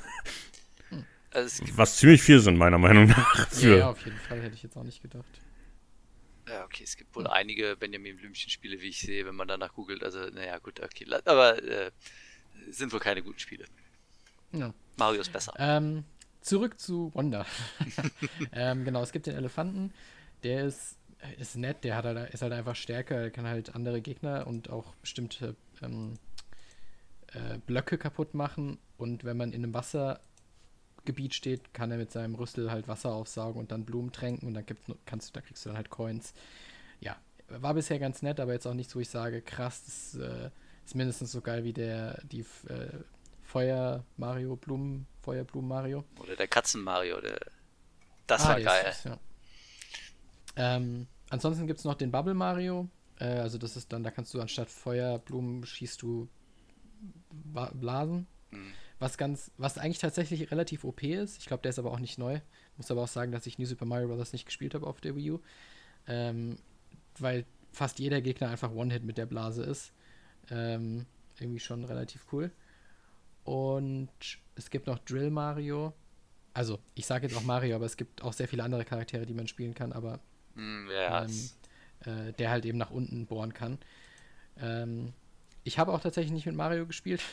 Hm. Also Was ziemlich viel sind, meiner Meinung nach. Ja, ja, auf jeden Fall hätte ich jetzt auch nicht gedacht. Ja, okay, es gibt wohl einige Benjamin Blümchen-Spiele, wie ich sehe, wenn man danach googelt. Also, naja, gut, okay. Aber äh, sind wohl keine guten Spiele. Ja. Mario ist besser. Ähm, zurück zu Wanda. (laughs) ähm, genau, es gibt den Elefanten. Der ist ist nett, der hat halt, ist halt einfach stärker, er kann halt andere Gegner und auch bestimmte ähm, äh, Blöcke kaputt machen. Und wenn man in einem Wassergebiet steht, kann er mit seinem Rüssel halt Wasser aufsaugen und dann Blumen tränken und dann gibt's, kannst du, da kriegst du dann halt Coins. Ja, war bisher ganz nett, aber jetzt auch nichts, wo ich sage, krass, das äh, ist mindestens so geil wie der die äh, Feuer Mario Blumen Feuerblumen Mario oder der Katzen Mario, der das ah, war geil. Ist, ja. Ähm, ansonsten gibt es noch den Bubble Mario. Äh, also das ist dann, da kannst du anstatt Feuerblumen schießt du ba Blasen. Mhm. Was ganz, was eigentlich tatsächlich relativ OP ist. Ich glaube, der ist aber auch nicht neu. Muss aber auch sagen, dass ich New Super Mario Bros. nicht gespielt habe auf der Wii U. Ähm, weil fast jeder Gegner einfach One-Hit mit der Blase ist. Ähm, irgendwie schon relativ cool. Und es gibt noch Drill Mario. Also, ich sage jetzt auch Mario, aber es gibt auch sehr viele andere Charaktere, die man spielen kann, aber Mm, ja, ähm, äh, der halt eben nach unten bohren kann. Ähm, ich habe auch tatsächlich nicht mit Mario gespielt. (laughs)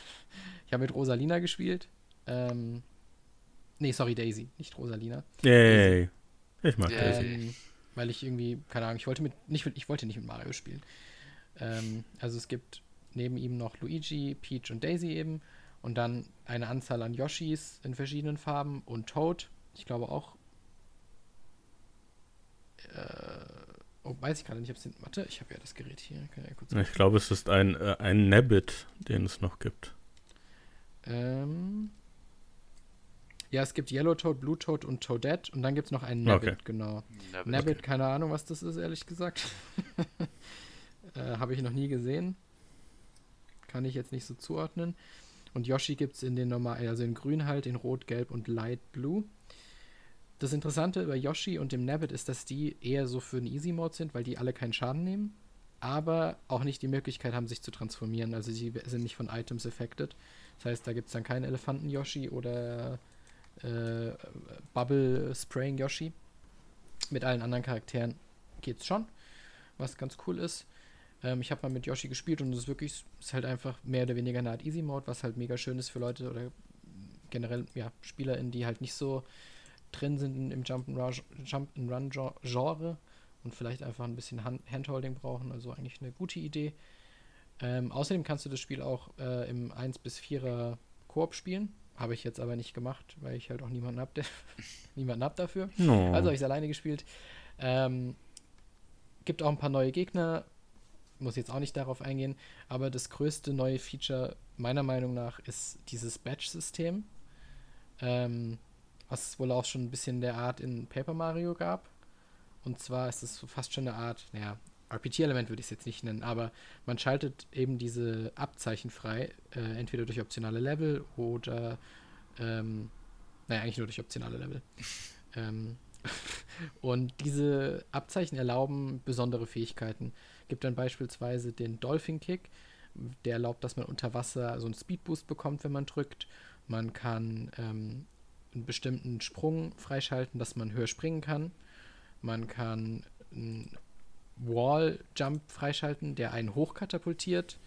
Ich habe mit Rosalina gespielt. Ähm, nee, sorry, Daisy, nicht Rosalina. Yay. Ich mag Daisy. Ähm, weil ich irgendwie, keine Ahnung, ich wollte mit, nicht mit, ich wollte nicht mit Mario spielen. Ähm, also es gibt neben ihm noch Luigi, Peach und Daisy eben und dann eine Anzahl an Yoshis in verschiedenen Farben und Toad. Ich glaube auch oh, weiß ich gerade nicht, ob es den. Warte, ich habe ja das Gerät hier. Ja ich glaube, es ist ein, äh, ein Nabbit, den es noch gibt. Ähm. Ja, es gibt Yellow Toad, Blue Toad und Toadette und dann gibt es noch einen Nabbit, okay. genau. Nabbit, Nabbit okay. keine Ahnung, was das ist, ehrlich gesagt. (laughs) äh, habe ich noch nie gesehen. Kann ich jetzt nicht so zuordnen. Und Yoshi gibt es in den normal, also in grün halt, in rot, gelb und light blue. Das Interessante bei Yoshi und dem Nabbit ist, dass die eher so für den Easy Mode sind, weil die alle keinen Schaden nehmen, aber auch nicht die Möglichkeit haben, sich zu transformieren. Also sie sind nicht von Items affected. Das heißt, da gibt es dann keinen Elefanten-Yoshi oder äh, Bubble Spraying Yoshi. Mit allen anderen Charakteren geht's schon, was ganz cool ist. Ähm, ich habe mal mit Yoshi gespielt und es ist wirklich, ist halt einfach mehr oder weniger eine Art Easy Mode, was halt mega schön ist für Leute oder generell ja, SpielerInnen, die halt nicht so drin sind im Jump-and-Run-Genre und vielleicht einfach ein bisschen Hand Handholding brauchen. Also eigentlich eine gute Idee. Ähm, außerdem kannst du das Spiel auch äh, im 1 bis 4er Koop spielen. Habe ich jetzt aber nicht gemacht, weil ich halt auch niemanden habe, (laughs) niemanden hab dafür. No. Also habe ich es alleine gespielt. Ähm, gibt auch ein paar neue Gegner. muss jetzt auch nicht darauf eingehen, aber das größte neue Feature meiner Meinung nach ist dieses Batch-System, ähm, was es wohl auch schon ein bisschen der Art in Paper Mario gab. Und zwar ist es fast schon eine Art, naja, RPG-Element würde ich es jetzt nicht nennen, aber man schaltet eben diese Abzeichen frei, äh, entweder durch optionale Level oder, ähm, naja, eigentlich nur durch optionale Level. (laughs) ähm, (laughs) und diese Abzeichen erlauben besondere Fähigkeiten. Gibt dann beispielsweise den Dolphin Kick, der erlaubt, dass man unter Wasser so einen Speedboost bekommt, wenn man drückt. Man kann ähm, einen bestimmten Sprung freischalten, dass man höher springen kann. Man kann einen Wall Jump freischalten, der einen hochkatapultiert.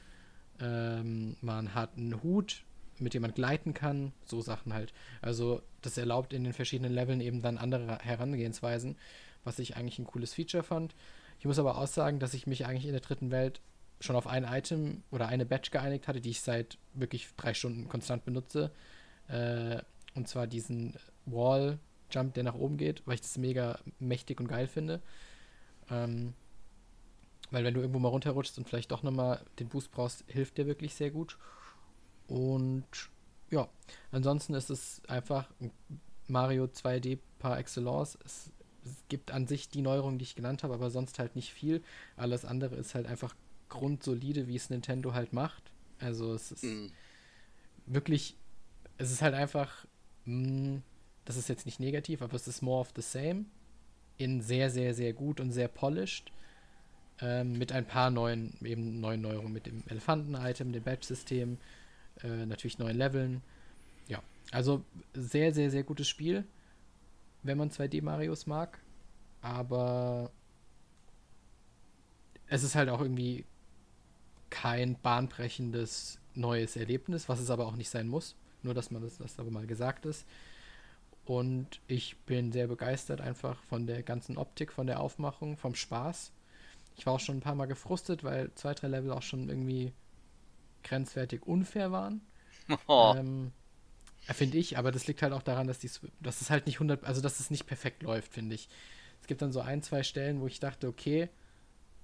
Ähm, man hat einen Hut, mit dem man gleiten kann, so Sachen halt. Also das erlaubt in den verschiedenen Leveln eben dann andere Herangehensweisen, was ich eigentlich ein cooles Feature fand. Ich muss aber auch sagen, dass ich mich eigentlich in der dritten Welt schon auf ein Item oder eine Badge geeinigt hatte, die ich seit wirklich drei Stunden konstant benutze. Äh, und zwar diesen Wall Jump, der nach oben geht, weil ich das mega mächtig und geil finde. Ähm, weil wenn du irgendwo mal runterrutschst und vielleicht doch nochmal den Boost brauchst, hilft der wirklich sehr gut. Und ja, ansonsten ist es einfach Mario 2D par excellence. Es, es gibt an sich die Neuerungen, die ich genannt habe, aber sonst halt nicht viel. Alles andere ist halt einfach grundsolide, wie es Nintendo halt macht. Also es ist mm. wirklich, es ist halt einfach, mh, mm, das ist jetzt nicht negativ, aber es ist more of the same. In sehr, sehr, sehr gut und sehr polished. Ähm, mit ein paar neuen, eben neuen Neuerungen, mit dem Elefanten-Item, dem Badge-System, äh, natürlich neuen Leveln. Ja, also sehr, sehr, sehr gutes Spiel, wenn man 2D-Marios mag. Aber es ist halt auch irgendwie kein bahnbrechendes neues Erlebnis, was es aber auch nicht sein muss. Nur, dass man das, das aber mal gesagt ist. Und ich bin sehr begeistert einfach von der ganzen Optik, von der Aufmachung, vom Spaß. Ich war auch schon ein paar Mal gefrustet, weil zwei, drei Level auch schon irgendwie grenzwertig unfair waren. Oh. (laughs) Ähm, finde ich, aber das liegt halt auch daran, dass, die, dass es halt nicht 100, also dass es nicht perfekt läuft, finde ich. Es gibt dann so ein, zwei Stellen, wo ich dachte, okay,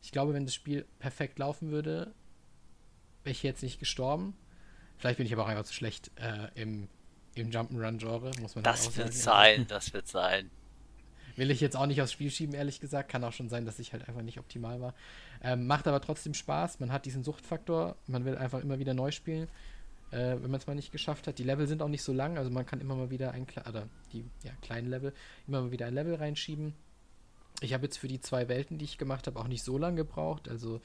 ich glaube, wenn das Spiel perfekt laufen würde, wäre ich jetzt nicht gestorben. Vielleicht bin ich aber auch einfach zu schlecht äh, im, im Jump'n'Run-Genre, muss man Das wird sein, (laughs) das wird sein. Will ich jetzt auch nicht aufs Spiel schieben, ehrlich gesagt. Kann auch schon sein, dass ich halt einfach nicht optimal war. Ähm, macht aber trotzdem Spaß. Man hat diesen Suchtfaktor. Man will einfach immer wieder neu spielen, äh, wenn man es mal nicht geschafft hat. Die Level sind auch nicht so lang, also man kann immer mal wieder ein oder die ja, kleinen Level, immer mal wieder ein Level reinschieben. Ich habe jetzt für die zwei Welten, die ich gemacht habe, auch nicht so lange gebraucht. Also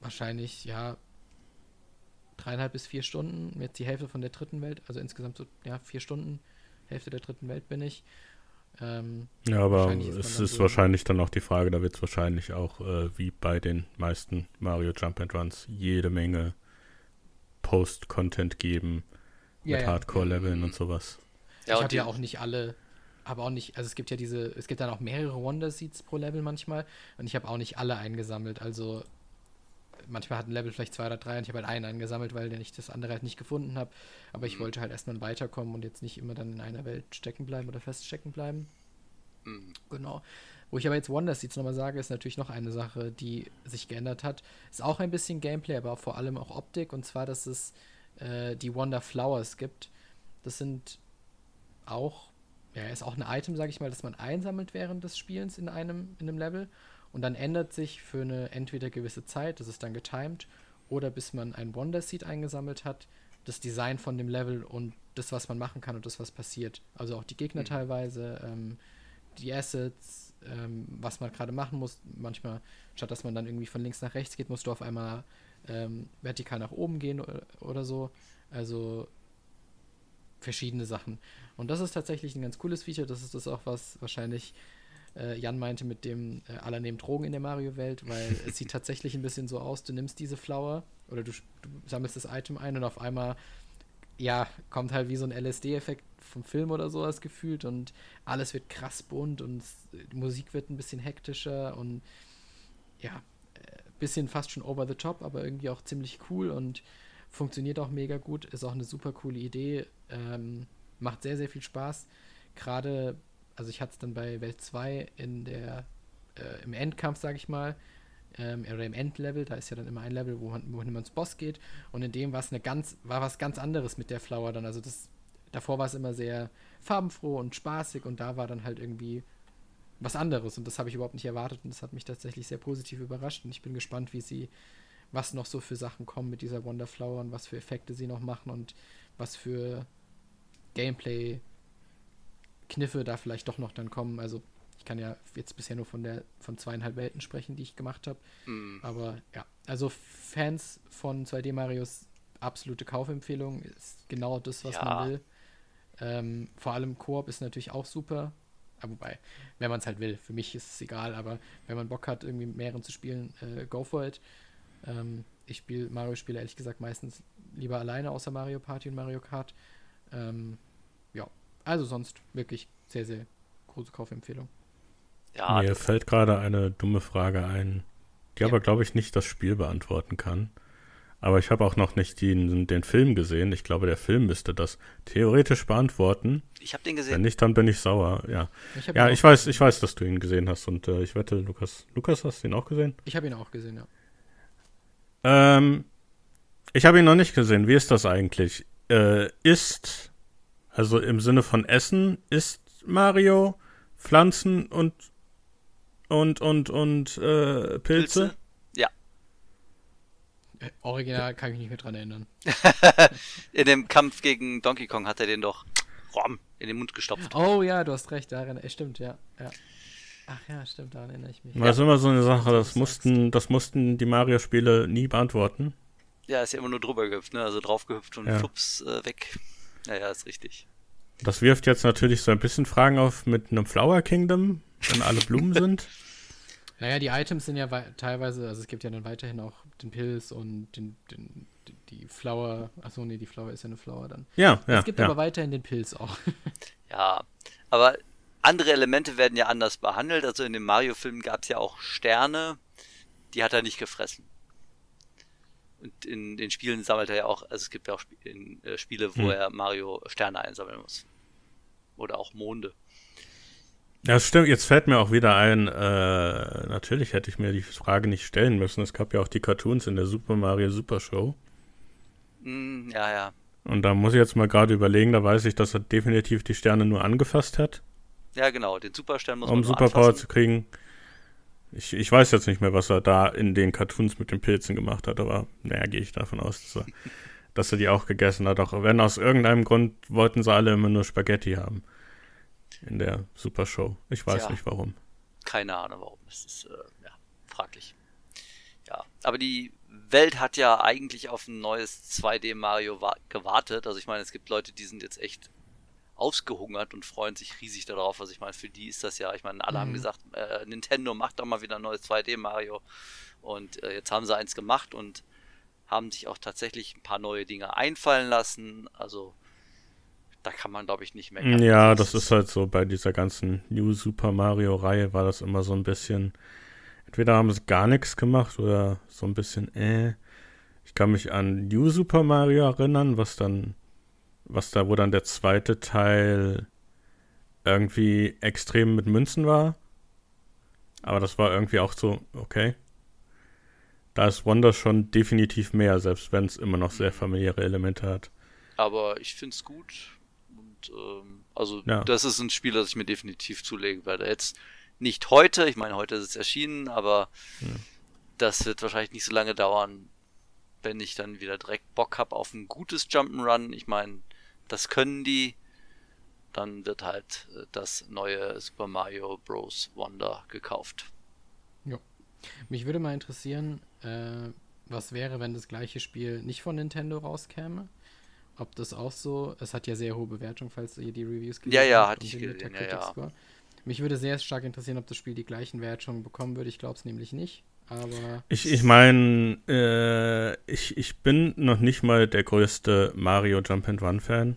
wahrscheinlich, ja, dreieinhalb bis vier Stunden. Jetzt die Hälfte von der dritten Welt, also insgesamt so, ja, vier Stunden. Hälfte der dritten Welt bin ich. Ähm, ja, aber es ist so wahrscheinlich dann auch die Frage, da wird es wahrscheinlich auch, äh, wie bei den meisten Mario Jump and Runs, jede Menge Post-Content geben ja, mit ja. Hardcore-Leveln und sowas. Ja, ich habe ja auch nicht alle, aber auch nicht, also es gibt ja diese, es gibt dann auch mehrere Wonder Seeds pro Level manchmal und ich habe auch nicht alle eingesammelt, also manchmal hat ein Level vielleicht zwei oder drei und ich habe halt einen eingesammelt, weil ich das andere halt nicht gefunden habe. Aber ich mhm. wollte halt erstmal weiterkommen und jetzt nicht immer dann in einer Welt stecken bleiben oder feststecken bleiben. Mhm. Genau. Wo ich aber jetzt Wonder Seeds nochmal sage, ist natürlich noch eine Sache, die sich geändert hat. Ist auch ein bisschen Gameplay, aber vor allem auch Optik. Und zwar, dass es äh, die Wonder Flowers gibt. Das sind auch, ja, ist auch ein Item, sage ich mal, das man einsammelt während des Spielens in einem, in einem Level. Und dann ändert sich für eine entweder gewisse Zeit, das ist dann getimed, oder bis man ein Wonder Seed eingesammelt hat, das Design von dem Level und das, was man machen kann und das, was passiert. Also auch die Gegner mhm. teilweise, ähm, die Assets, ähm, was man gerade machen muss. Manchmal, statt dass man dann irgendwie von links nach rechts geht, musst du auf einmal ähm, vertikal nach oben gehen oder, oder so. Also verschiedene Sachen. Und das ist tatsächlich ein ganz cooles Feature. Das ist das auch, was wahrscheinlich äh, Jan meinte mit dem äh, aller nehmen Drogen in der Mario-Welt, weil (laughs) es sieht tatsächlich ein bisschen so aus, du nimmst diese Flower oder du, du sammelst das Item ein und auf einmal ja, kommt halt wie so ein LSD-Effekt vom Film oder sowas gefühlt und alles wird krass bunt und die Musik wird ein bisschen hektischer und ja, äh, bisschen fast schon over the top, aber irgendwie auch ziemlich cool und funktioniert auch mega gut, ist auch eine super coole Idee, ähm, macht sehr, sehr viel Spaß. Gerade also ich hatte es dann bei Welt 2 in der, äh, im Endkampf, sage ich mal, ähm, oder im Endlevel, da ist ja dann immer ein Level, wo, wohin man ins Boss geht. Und in dem war es eine ganz, war was ganz anderes mit der Flower dann. Also das, davor war es immer sehr farbenfroh und spaßig und da war dann halt irgendwie was anderes und das habe ich überhaupt nicht erwartet und das hat mich tatsächlich sehr positiv überrascht und ich bin gespannt, wie sie, was noch so für Sachen kommen mit dieser Wonderflower und was für Effekte sie noch machen und was für Gameplay-Kniffe da vielleicht doch noch dann kommen. Also ich kann ja jetzt bisher nur von der von zweieinhalb Welten sprechen, die ich gemacht habe. Mm. Aber ja, also Fans von 2D Marios absolute Kaufempfehlung ist genau das, was ja. man will. Ähm, vor allem Koop ist natürlich auch super. Aber wobei, wenn man es halt will, für mich ist es egal, aber wenn man Bock hat, irgendwie mit mehreren zu spielen, äh, go for it. Ähm, ich spiele Mario-Spiele ehrlich gesagt meistens lieber alleine, außer Mario Party und Mario Kart. Ähm, ja, also sonst wirklich sehr, sehr große Kaufempfehlung. Ja, Mir fällt gerade eine dumme Frage ein, die ja. aber, glaube ich, nicht das Spiel beantworten kann. Aber ich habe auch noch nicht den, den Film gesehen. Ich glaube, der Film müsste das theoretisch beantworten. Ich habe den gesehen. Wenn nicht, dann bin ich sauer. Ja, ich, ja, ich weiß, ich weiß, dass du ihn gesehen hast und äh, ich wette, Lukas, Lukas, hast du ihn auch gesehen? Ich habe ihn auch gesehen, ja. Ähm, ich habe ihn noch nicht gesehen. Wie ist das eigentlich? Äh, ist, also im Sinne von Essen, ist Mario Pflanzen und und und und äh, Pilze? Pilze? Äh, original kann ich mich nicht mehr dran erinnern. (laughs) in dem Kampf gegen Donkey Kong hat er den doch rom, in den Mund gestopft. Oh ja, du hast recht, daran, äh, stimmt, ja. ja. Ach ja, stimmt, daran erinnere ich mich. War ja. immer so eine Sache, das mussten, das mussten die Mario-Spiele nie beantworten. Ja, ist ja immer nur drüber gehüpft, ne? Also draufgehüpft und ja. flups äh, weg. Ja, ja, ist richtig. Das wirft jetzt natürlich so ein bisschen Fragen auf mit einem Flower Kingdom, wenn alle Blumen (laughs) sind. Naja, die Items sind ja teilweise, also es gibt ja dann weiterhin auch den Pilz und den, den, die Flower. Achso, nee, die Flower ist ja eine Flower dann. Ja, ja. Es gibt ja. aber weiterhin den Pilz auch. (laughs) ja, aber andere Elemente werden ja anders behandelt. Also in dem Mario-Film gab es ja auch Sterne, die hat er nicht gefressen. Und in den Spielen sammelt er ja auch, also es gibt ja auch Sp in, äh, Spiele, wo hm. er Mario Sterne einsammeln muss. Oder auch Monde. Ja, stimmt. Jetzt fällt mir auch wieder ein, äh, natürlich hätte ich mir die Frage nicht stellen müssen. Es gab ja auch die Cartoons in der Super Mario Super Show. Mm, ja, ja. Und da muss ich jetzt mal gerade überlegen, da weiß ich, dass er definitiv die Sterne nur angefasst hat. Ja, genau, den Superstern muss um man Um Superpower zu kriegen. Ich, ich weiß jetzt nicht mehr, was er da in den Cartoons mit den Pilzen gemacht hat, aber naja, gehe ich davon aus, dass er, dass er die auch gegessen hat. Auch wenn aus irgendeinem Grund wollten sie alle immer nur Spaghetti haben in der Super Show. Ich weiß Tja, nicht warum. Keine Ahnung warum. Das ist äh, ja, fraglich. Ja, aber die Welt hat ja eigentlich auf ein neues 2D Mario gewartet. Also ich meine, es gibt Leute, die sind jetzt echt ausgehungert und freuen sich riesig darauf. Also ich meine, für die ist das ja, ich meine, alle mhm. haben gesagt, äh, Nintendo macht doch mal wieder ein neues 2D Mario. Und äh, jetzt haben sie eins gemacht und haben sich auch tatsächlich ein paar neue Dinge einfallen lassen. Also da kann man, glaube ich, nicht mehr. Ja, das ist halt so, bei dieser ganzen New Super Mario-Reihe war das immer so ein bisschen, entweder haben sie gar nichts gemacht oder so ein bisschen, äh. Ich kann mich an New Super Mario erinnern, was dann, was da, wo dann der zweite Teil irgendwie extrem mit Münzen war. Aber das war irgendwie auch so, okay. Da ist Wonder schon definitiv mehr, selbst wenn es immer noch sehr familiäre Elemente hat. Aber ich finde es gut ähm, also ja. das ist ein Spiel, das ich mir definitiv zulegen werde. Jetzt nicht heute, ich meine, heute ist es erschienen, aber ja. das wird wahrscheinlich nicht so lange dauern, wenn ich dann wieder direkt Bock habe auf ein gutes Jump'n'Run. Ich meine, das können die. Dann wird halt äh, das neue Super Mario Bros. Wonder gekauft. Ja. Mich würde mal interessieren, äh, was wäre, wenn das gleiche Spiel nicht von Nintendo rauskäme? ob das auch so, es hat ja sehr hohe Bewertung, falls ihr die Reviews gelesen habt. Ja, ja, hatte ich gesehen, ja, ja. Mich würde sehr stark interessieren, ob das Spiel die gleichen Wertungen bekommen würde. Ich glaube es nämlich nicht. Aber ich, ich meine, äh, ich, ich bin noch nicht mal der größte Mario Jump and Run Fan.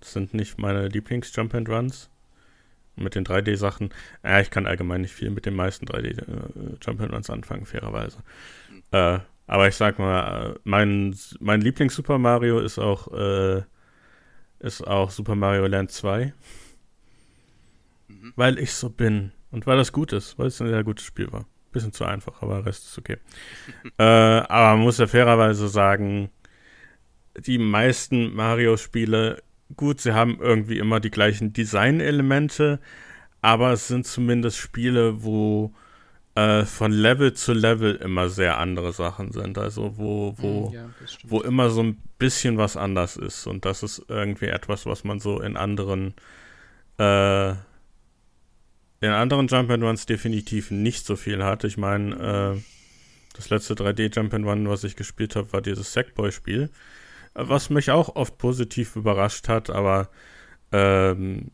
Das sind nicht meine Lieblings Jump and Runs. Mit den 3D-Sachen. Ja, ich kann allgemein nicht viel mit den meisten 3D äh, Jump and Runs anfangen, fairerweise. Äh, aber ich sag mal, mein, mein Lieblings-Super Mario ist auch, äh, ist auch Super Mario Land 2. Mhm. Weil ich so bin. Und weil das gut ist, weil es ein sehr gutes Spiel war. Bisschen zu einfach, aber der Rest ist okay. (laughs) äh, aber man muss ja fairerweise sagen, die meisten Mario-Spiele, gut, sie haben irgendwie immer die gleichen Design-Elemente, aber es sind zumindest Spiele, wo äh, von Level zu Level immer sehr andere Sachen sind. Also wo, wo, hm, ja, wo immer so ein bisschen was anders ist. Und das ist irgendwie etwas, was man so in anderen äh, in anderen Jump-and-Runs definitiv nicht so viel hat. Ich meine, äh, das letzte 3D-Jump-and-Run, was ich gespielt habe, war dieses Sackboy-Spiel, was mich auch oft positiv überrascht hat, aber ähm,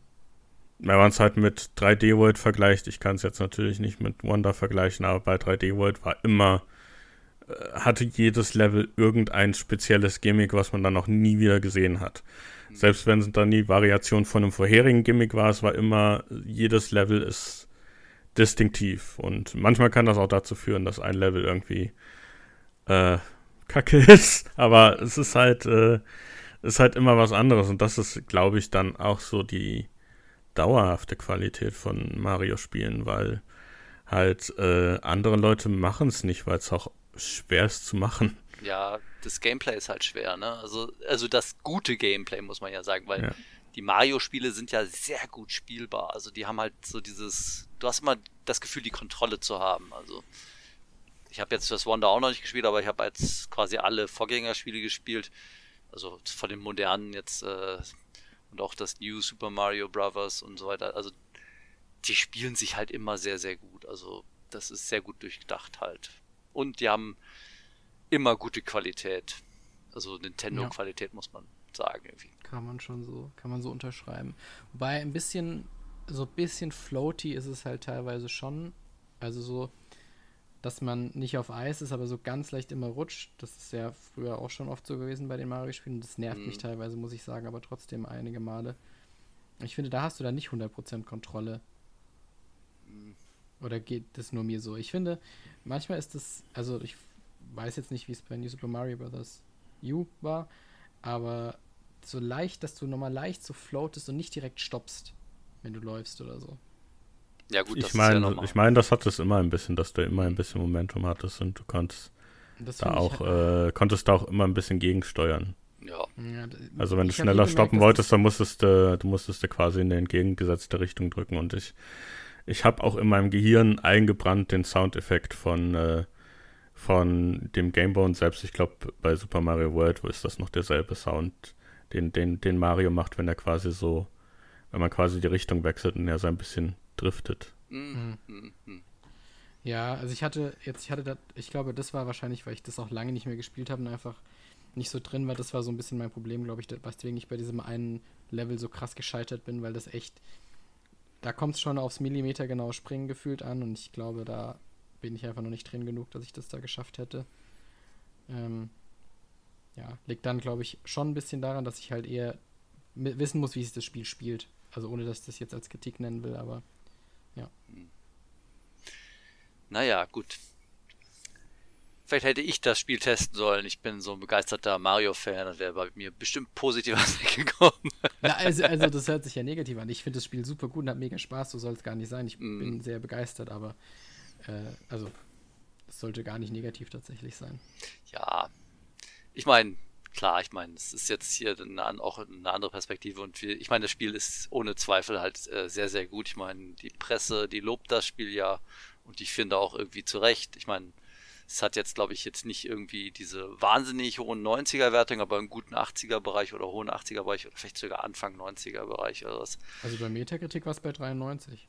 wenn man es halt mit 3D World vergleicht, ich kann es jetzt natürlich nicht mit Wonder vergleichen, aber bei 3D World war immer, äh, hatte jedes Level irgendein spezielles Gimmick, was man dann noch nie wieder gesehen hat. Mhm. Selbst wenn es dann die Variation von einem vorherigen Gimmick war, es war immer, jedes Level ist distinktiv. Und manchmal kann das auch dazu führen, dass ein Level irgendwie äh, kacke (laughs) ist. Aber es ist halt, äh, ist halt immer was anderes. Und das ist, glaube ich, dann auch so die dauerhafte Qualität von Mario-Spielen, weil halt äh, andere Leute machen es nicht, weil es auch schwer ist zu machen. Ja, das Gameplay ist halt schwer, ne? Also, also das gute Gameplay, muss man ja sagen, weil ja. die Mario-Spiele sind ja sehr gut spielbar. Also die haben halt so dieses, du hast immer das Gefühl, die Kontrolle zu haben. Also ich habe jetzt das Wonder auch noch nicht gespielt, aber ich habe jetzt quasi alle Vorgängerspiele gespielt. Also von den modernen jetzt äh, und auch das New Super Mario Bros. und so weiter. Also die spielen sich halt immer sehr, sehr gut. Also das ist sehr gut durchdacht halt. Und die haben immer gute Qualität. Also Nintendo-Qualität ja. muss man sagen irgendwie. Kann man schon so, kann man so unterschreiben. Wobei ein bisschen, so ein bisschen floaty ist es halt teilweise schon. Also so, dass man nicht auf Eis ist, aber so ganz leicht immer rutscht. Das ist ja früher auch schon oft so gewesen bei den Mario-Spielen. Das nervt mhm. mich teilweise, muss ich sagen, aber trotzdem einige Male. Ich finde, da hast du dann nicht 100% Kontrolle. Mhm. Oder geht das nur mir so? Ich finde, manchmal ist das, also ich weiß jetzt nicht, wie es bei New Super Mario Bros. U war, aber so leicht, dass du nochmal leicht so floatest und nicht direkt stoppst, wenn du läufst oder so. Ja, gut, ich meine, ja ich meine, das hat es immer ein bisschen, dass du immer ein bisschen Momentum hattest und du konntest da auch, halt äh, konntest da auch immer ein bisschen gegensteuern. Ja. Also wenn du schneller stoppen wolltest, dann musstest du, du musstest du quasi in die entgegengesetzte Richtung drücken und ich, ich habe auch in meinem Gehirn eingebrannt den Soundeffekt von äh, von dem Gameboy und selbst, ich glaube, bei Super Mario World wo ist das noch derselbe Sound, den, den, den Mario macht, wenn er quasi so, wenn man quasi die Richtung wechselt und er so ein bisschen driftet. Mhm. Ja, also ich hatte jetzt, ich hatte das, ich glaube, das war wahrscheinlich, weil ich das auch lange nicht mehr gespielt habe und einfach nicht so drin war. Das war so ein bisschen mein Problem, glaube ich, weswegen ich bei diesem einen Level so krass gescheitert bin, weil das echt, da kommt es schon aufs Millimeter genau springen gefühlt an und ich glaube, da bin ich einfach noch nicht drin genug, dass ich das da geschafft hätte. Ähm, ja, liegt dann, glaube ich, schon ein bisschen daran, dass ich halt eher wissen muss, wie sich das Spiel spielt. Also ohne, dass ich das jetzt als Kritik nennen will, aber ja. Naja, gut. Vielleicht hätte ich das Spiel testen sollen. Ich bin so ein begeisterter Mario-Fan und wäre bei mir bestimmt positiv (laughs) weggekommen. Na, also, also, das hört sich ja negativ an. Ich finde das Spiel super gut und hat mega Spaß. So soll es gar nicht sein. Ich mm. bin sehr begeistert, aber äh, also, das sollte gar nicht negativ tatsächlich sein. Ja, ich meine, klar, ich meine, es ist jetzt hier eine, auch eine andere Perspektive und wir, ich meine, das Spiel ist ohne Zweifel halt äh, sehr, sehr gut. Ich meine, die Presse, die lobt das Spiel ja und ich finde auch irgendwie zu Recht. Ich meine, es hat jetzt, glaube ich, jetzt nicht irgendwie diese wahnsinnig hohen 90er-Wertung, aber einen guten 80er-Bereich oder hohen 80er-Bereich oder vielleicht sogar Anfang 90er-Bereich oder was. Also bei Metakritik war es bei 93.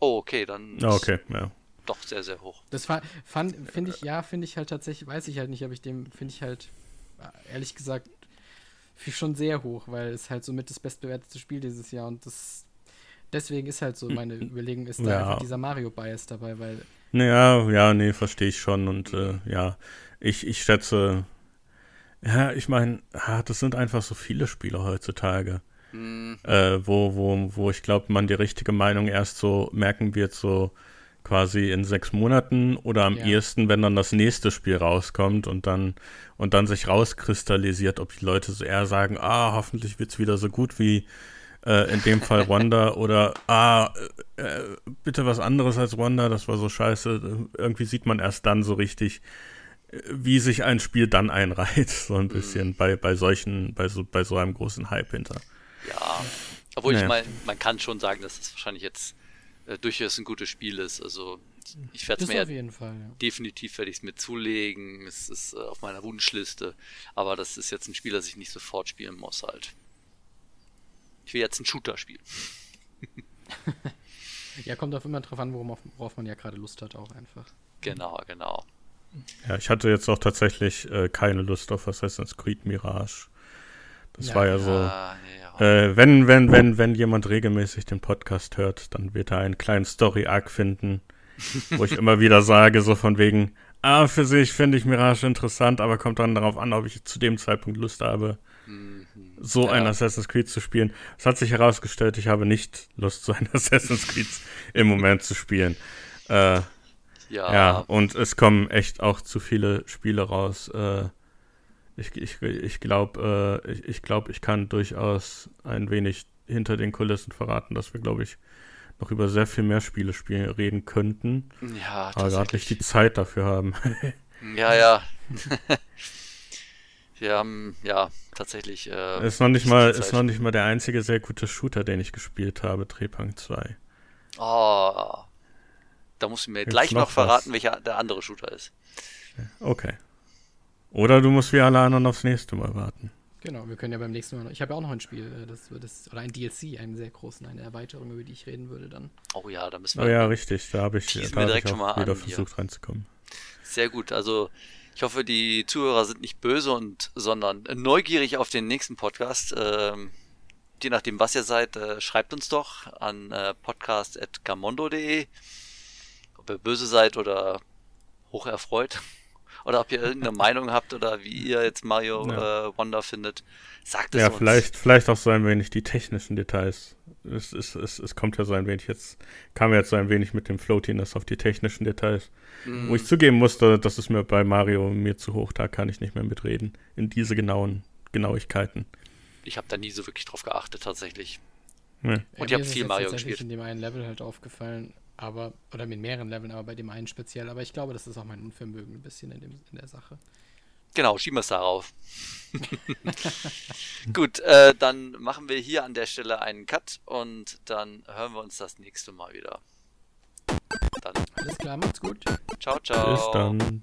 Oh, okay, dann. Okay, ja doch sehr, sehr hoch. Das finde ich, ja, finde ich halt tatsächlich, weiß ich halt nicht, aber ich dem, finde ich halt, ehrlich gesagt, schon sehr hoch, weil es halt somit das bestbewertete Spiel dieses Jahr und das, deswegen ist halt so meine Überlegung, ist da ja. einfach dieser Mario-Bias dabei, weil. Ja, ja, nee, verstehe ich schon und äh, ja, ich, ich schätze, ja, ich meine, das sind einfach so viele Spiele heutzutage. Mhm. Äh, wo, wo, wo ich glaube, man die richtige Meinung erst so merken wird, so quasi in sechs Monaten oder am ja. ehesten, wenn dann das nächste Spiel rauskommt und dann und dann sich rauskristallisiert, ob die Leute so eher sagen, ah, hoffentlich wird es wieder so gut wie Äh, in dem Fall Wanda (laughs) oder ah, äh, bitte was anderes als Wanda, das war so scheiße. Irgendwie sieht man erst dann so richtig, wie sich ein Spiel dann einreiht, so ein bisschen mhm. bei, bei solchen, bei so, bei so einem großen Hype hinter. Ja, obwohl naja. ich meine, man kann schon sagen, dass es wahrscheinlich jetzt äh, durchaus ein gutes Spiel ist. Also ich werde es mir ja Fall, ja. definitiv werde ich es mir zulegen. Es ist äh, auf meiner Wunschliste, aber das ist jetzt ein Spiel, das ich nicht sofort spielen muss halt. Ich will jetzt einen Shooter spielen. (laughs) ja, kommt auf immer drauf an, worauf, worauf man ja gerade Lust hat, auch einfach. Genau, genau. Ja, ich hatte jetzt auch tatsächlich äh, keine Lust auf Assassin's Creed Mirage. Das ja, war ja so. Ja, äh, wenn, wenn, wenn, wenn jemand regelmäßig den Podcast hört, dann wird er einen kleinen Story-Arc finden, (laughs) wo ich immer wieder sage, so von wegen, ah, für sich finde ich Mirage interessant, aber kommt dann darauf an, ob ich zu dem Zeitpunkt Lust habe, mhm. so ein Assassin's Creed zu spielen. Es hat sich herausgestellt, ich habe nicht Lust, so ein (laughs) Assassin's Creed im Moment zu spielen. Äh, ja. ja, und es kommen echt auch zu viele Spiele raus. Äh, ich ich, ich glaube, äh, ich, ich, glaub, ich kann durchaus ein wenig hinter den Kulissen verraten, dass wir, glaube ich, noch über sehr viel mehr Spiele spielen, reden könnten. Ja, aber gerade nicht die Zeit dafür haben. (laughs) ja, ja. (laughs) wir haben, ja, tatsächlich. Äh, ist, noch nicht mal, ist noch nicht mal der einzige sehr gute Shooter, den ich gespielt habe, Trepang 2. Oh, da musst du mir Jetzt gleich noch, noch verraten, welcher der andere Shooter ist. Okay. Oder du musst wie alle anderen aufs nächste Mal warten. Genau, wir können ja beim nächsten Mal noch. Ich habe ja auch noch ein Spiel, äh, das, das, oder ein DLC, einen sehr großen, eine Erweiterung, über die ich reden würde dann. Oh ja, da müssen wir. Oh ja, richtig, da habe ich, da hab direkt ich auch wieder versucht hier. reinzukommen. Sehr gut, also ich hoffe, die Zuhörer sind nicht böse und sondern neugierig auf den nächsten Podcast. Ähm, je nachdem, was ihr seid, äh, schreibt uns doch an äh, podcast.gamondo.de ob ihr böse seid oder hocherfreut. Oder ob ihr irgendeine Meinung habt oder wie ihr jetzt Mario ja. äh, Wonder findet. Sagt es ja, uns. vielleicht, vielleicht auch so ein wenig die technischen Details. Es, es, es, es kommt ja so ein wenig jetzt, kam jetzt so ein wenig mit dem Floatiness auf die technischen Details. Mm. Wo ich zugeben musste, das ist mir bei Mario mir zu hoch, da kann ich nicht mehr mitreden. In diese genauen Genauigkeiten. Ich habe da nie so wirklich drauf geachtet, tatsächlich. Nee. Und ja, ich habe viel Mario gespielt. in dem einen Level halt aufgefallen, aber, oder mit mehreren Leveln, aber bei dem einen speziell. Aber ich glaube, das ist auch mein Unvermögen ein bisschen in, dem, in der Sache. Genau, schieben wir es darauf. (laughs) Gut, äh, dann machen wir hier an der Stelle einen Cut und dann hören wir uns das nächste Mal wieder. Dann. Alles klar, macht's gut. Ciao, ciao. Bis dann.